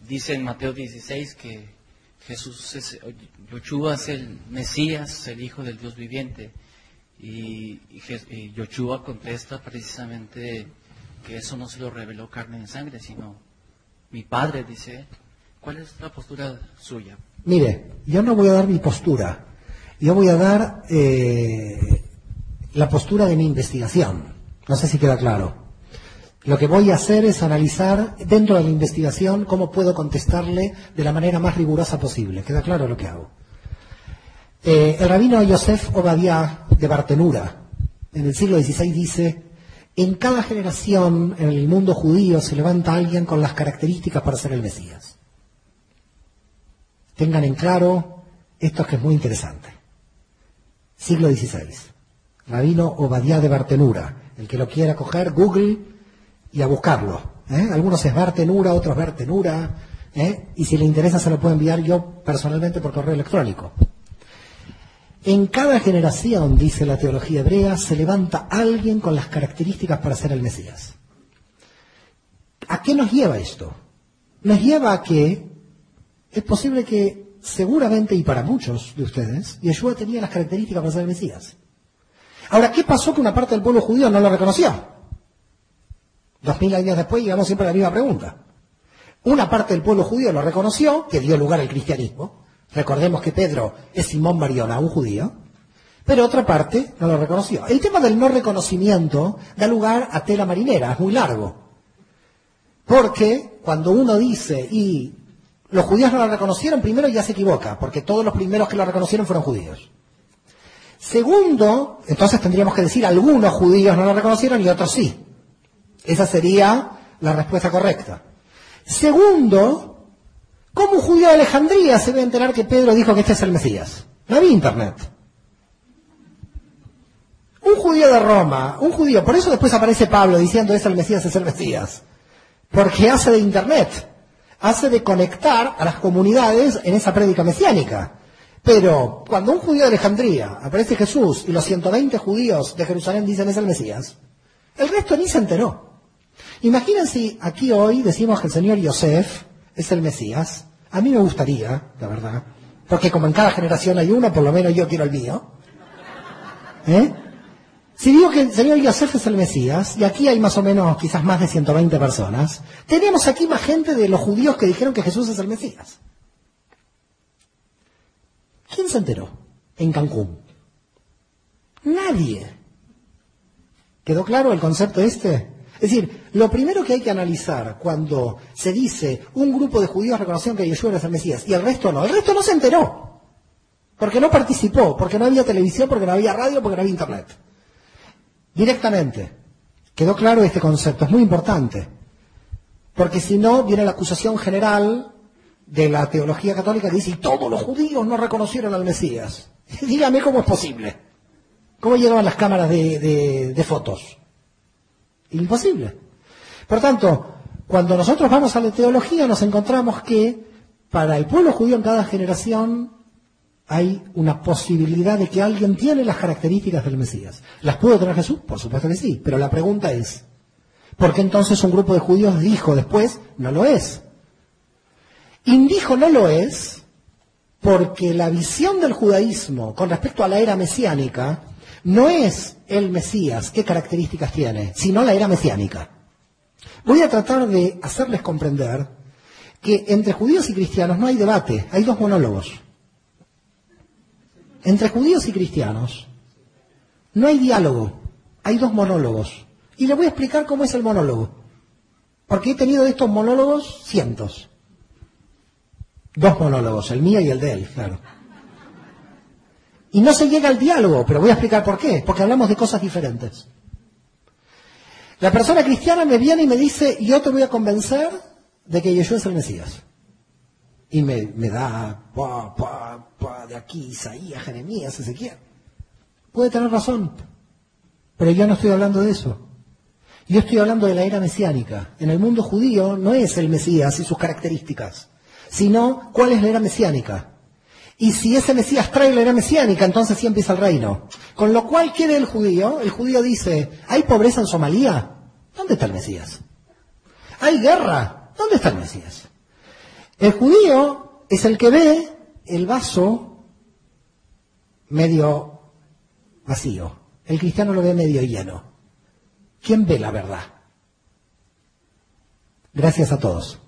dice en Mateo 16 que Jesús es, Yoshua es el Mesías, el Hijo del Dios viviente. Y, y, y Yoshua contesta precisamente que eso no se lo reveló carne y sangre, sino mi Padre, dice. ¿Cuál es la postura suya? Mire, yo no voy a dar mi postura, yo voy a dar eh, la postura de mi investigación. No sé si queda claro. Lo que voy a hacer es analizar dentro de la investigación cómo puedo contestarle de la manera más rigurosa posible. ¿Queda claro lo que hago? Eh, el rabino Yosef Obadiah de Bartenura, en el siglo XVI, dice, en cada generación en el mundo judío se levanta alguien con las características para ser el Mesías. Tengan en claro esto que es muy interesante. Siglo XVI. Rabino Obadiah de Bartenura. El que lo quiera coger, Google y a buscarlo. ¿eh? Algunos es Bartenura, otros Bartenura. ¿eh? Y si le interesa se lo puedo enviar yo personalmente por correo electrónico. En cada generación, dice la teología hebrea, se levanta alguien con las características para ser el Mesías. ¿A qué nos lleva esto? nos lleva a que es posible que seguramente y para muchos de ustedes, Yeshua tenía las características para ser el Mesías. Ahora, ¿qué pasó que una parte del pueblo judío no lo reconoció? Dos mil años después llegamos siempre a la misma pregunta. Una parte del pueblo judío lo reconoció, que dio lugar al cristianismo. Recordemos que Pedro es Simón Mariona, un judío. Pero otra parte no lo reconoció. El tema del no reconocimiento da lugar a tela marinera, es muy largo. Porque cuando uno dice, y los judíos no lo reconocieron, primero ya se equivoca, porque todos los primeros que lo reconocieron fueron judíos. Segundo, entonces tendríamos que decir algunos judíos no lo reconocieron y otros sí. Esa sería la respuesta correcta. Segundo, ¿cómo un judío de Alejandría se a enterar que Pedro dijo que este es el Mesías? No había internet. Un judío de Roma, un judío, por eso después aparece Pablo diciendo es el Mesías, es el Mesías. Porque hace de internet, hace de conectar a las comunidades en esa prédica mesiánica. Pero cuando un judío de Alejandría aparece Jesús y los 120 judíos de Jerusalén dicen es el Mesías, el resto ni se enteró. Imagínense aquí hoy decimos que el señor Yosef es el Mesías. A mí me gustaría, la verdad, porque como en cada generación hay uno, por lo menos yo quiero el mío. ¿Eh? Si digo que el señor Yosef es el Mesías, y aquí hay más o menos quizás más de 120 personas, tenemos aquí más gente de los judíos que dijeron que Jesús es el Mesías. ¿Quién se enteró en Cancún? Nadie. ¿Quedó claro el concepto este? Es decir, lo primero que hay que analizar cuando se dice un grupo de judíos reconocieron que Yeshua era el Mesías y el resto no, el resto no se enteró. Porque no participó, porque no había televisión, porque no había radio, porque no había internet. Directamente. ¿Quedó claro este concepto? Es muy importante. Porque si no, viene la acusación general de la teología católica que dice, y todos los judíos no reconocieron al Mesías. *laughs* Dígame cómo es posible. ¿Cómo llegaban las cámaras de, fotos? Imposible. Por tanto, cuando nosotros vamos a la teología nos encontramos que para el pueblo judío en cada generación hay una posibilidad de que alguien tiene las características del Mesías. ¿Las pudo tener Jesús? Por supuesto que sí, pero la pregunta es, ¿por qué entonces un grupo de judíos dijo después, no lo es? Y dijo no lo es porque la visión del judaísmo con respecto a la era mesiánica no es el Mesías, qué características tiene, sino la era mesiánica. Voy a tratar de hacerles comprender que entre judíos y cristianos no hay debate, hay dos monólogos. Entre judíos y cristianos no hay diálogo, hay dos monólogos. Y les voy a explicar cómo es el monólogo. Porque he tenido de estos monólogos cientos. Dos monólogos, el mío y el de él, claro. Y no se llega al diálogo, pero voy a explicar por qué. Porque hablamos de cosas diferentes. La persona cristiana me viene y me dice, yo te voy a convencer de que Yeshua es el Mesías. Y me, me da pa, pa, pa, de aquí Isaías, Jeremías, Ezequiel. Puede tener razón, pero yo no estoy hablando de eso. Yo estoy hablando de la era mesiánica. En el mundo judío no es el Mesías y sus características, sino cuál es la era mesiánica. Y si ese Mesías trae la era mesiánica, entonces sí empieza el reino. Con lo cual, ¿quiere el judío? El judío dice, ¿hay pobreza en Somalia? ¿Dónde está el Mesías? ¿Hay guerra? ¿Dónde está el Mesías? El judío es el que ve el vaso medio vacío. El cristiano lo ve medio lleno. ¿Quién ve la verdad? Gracias a todos.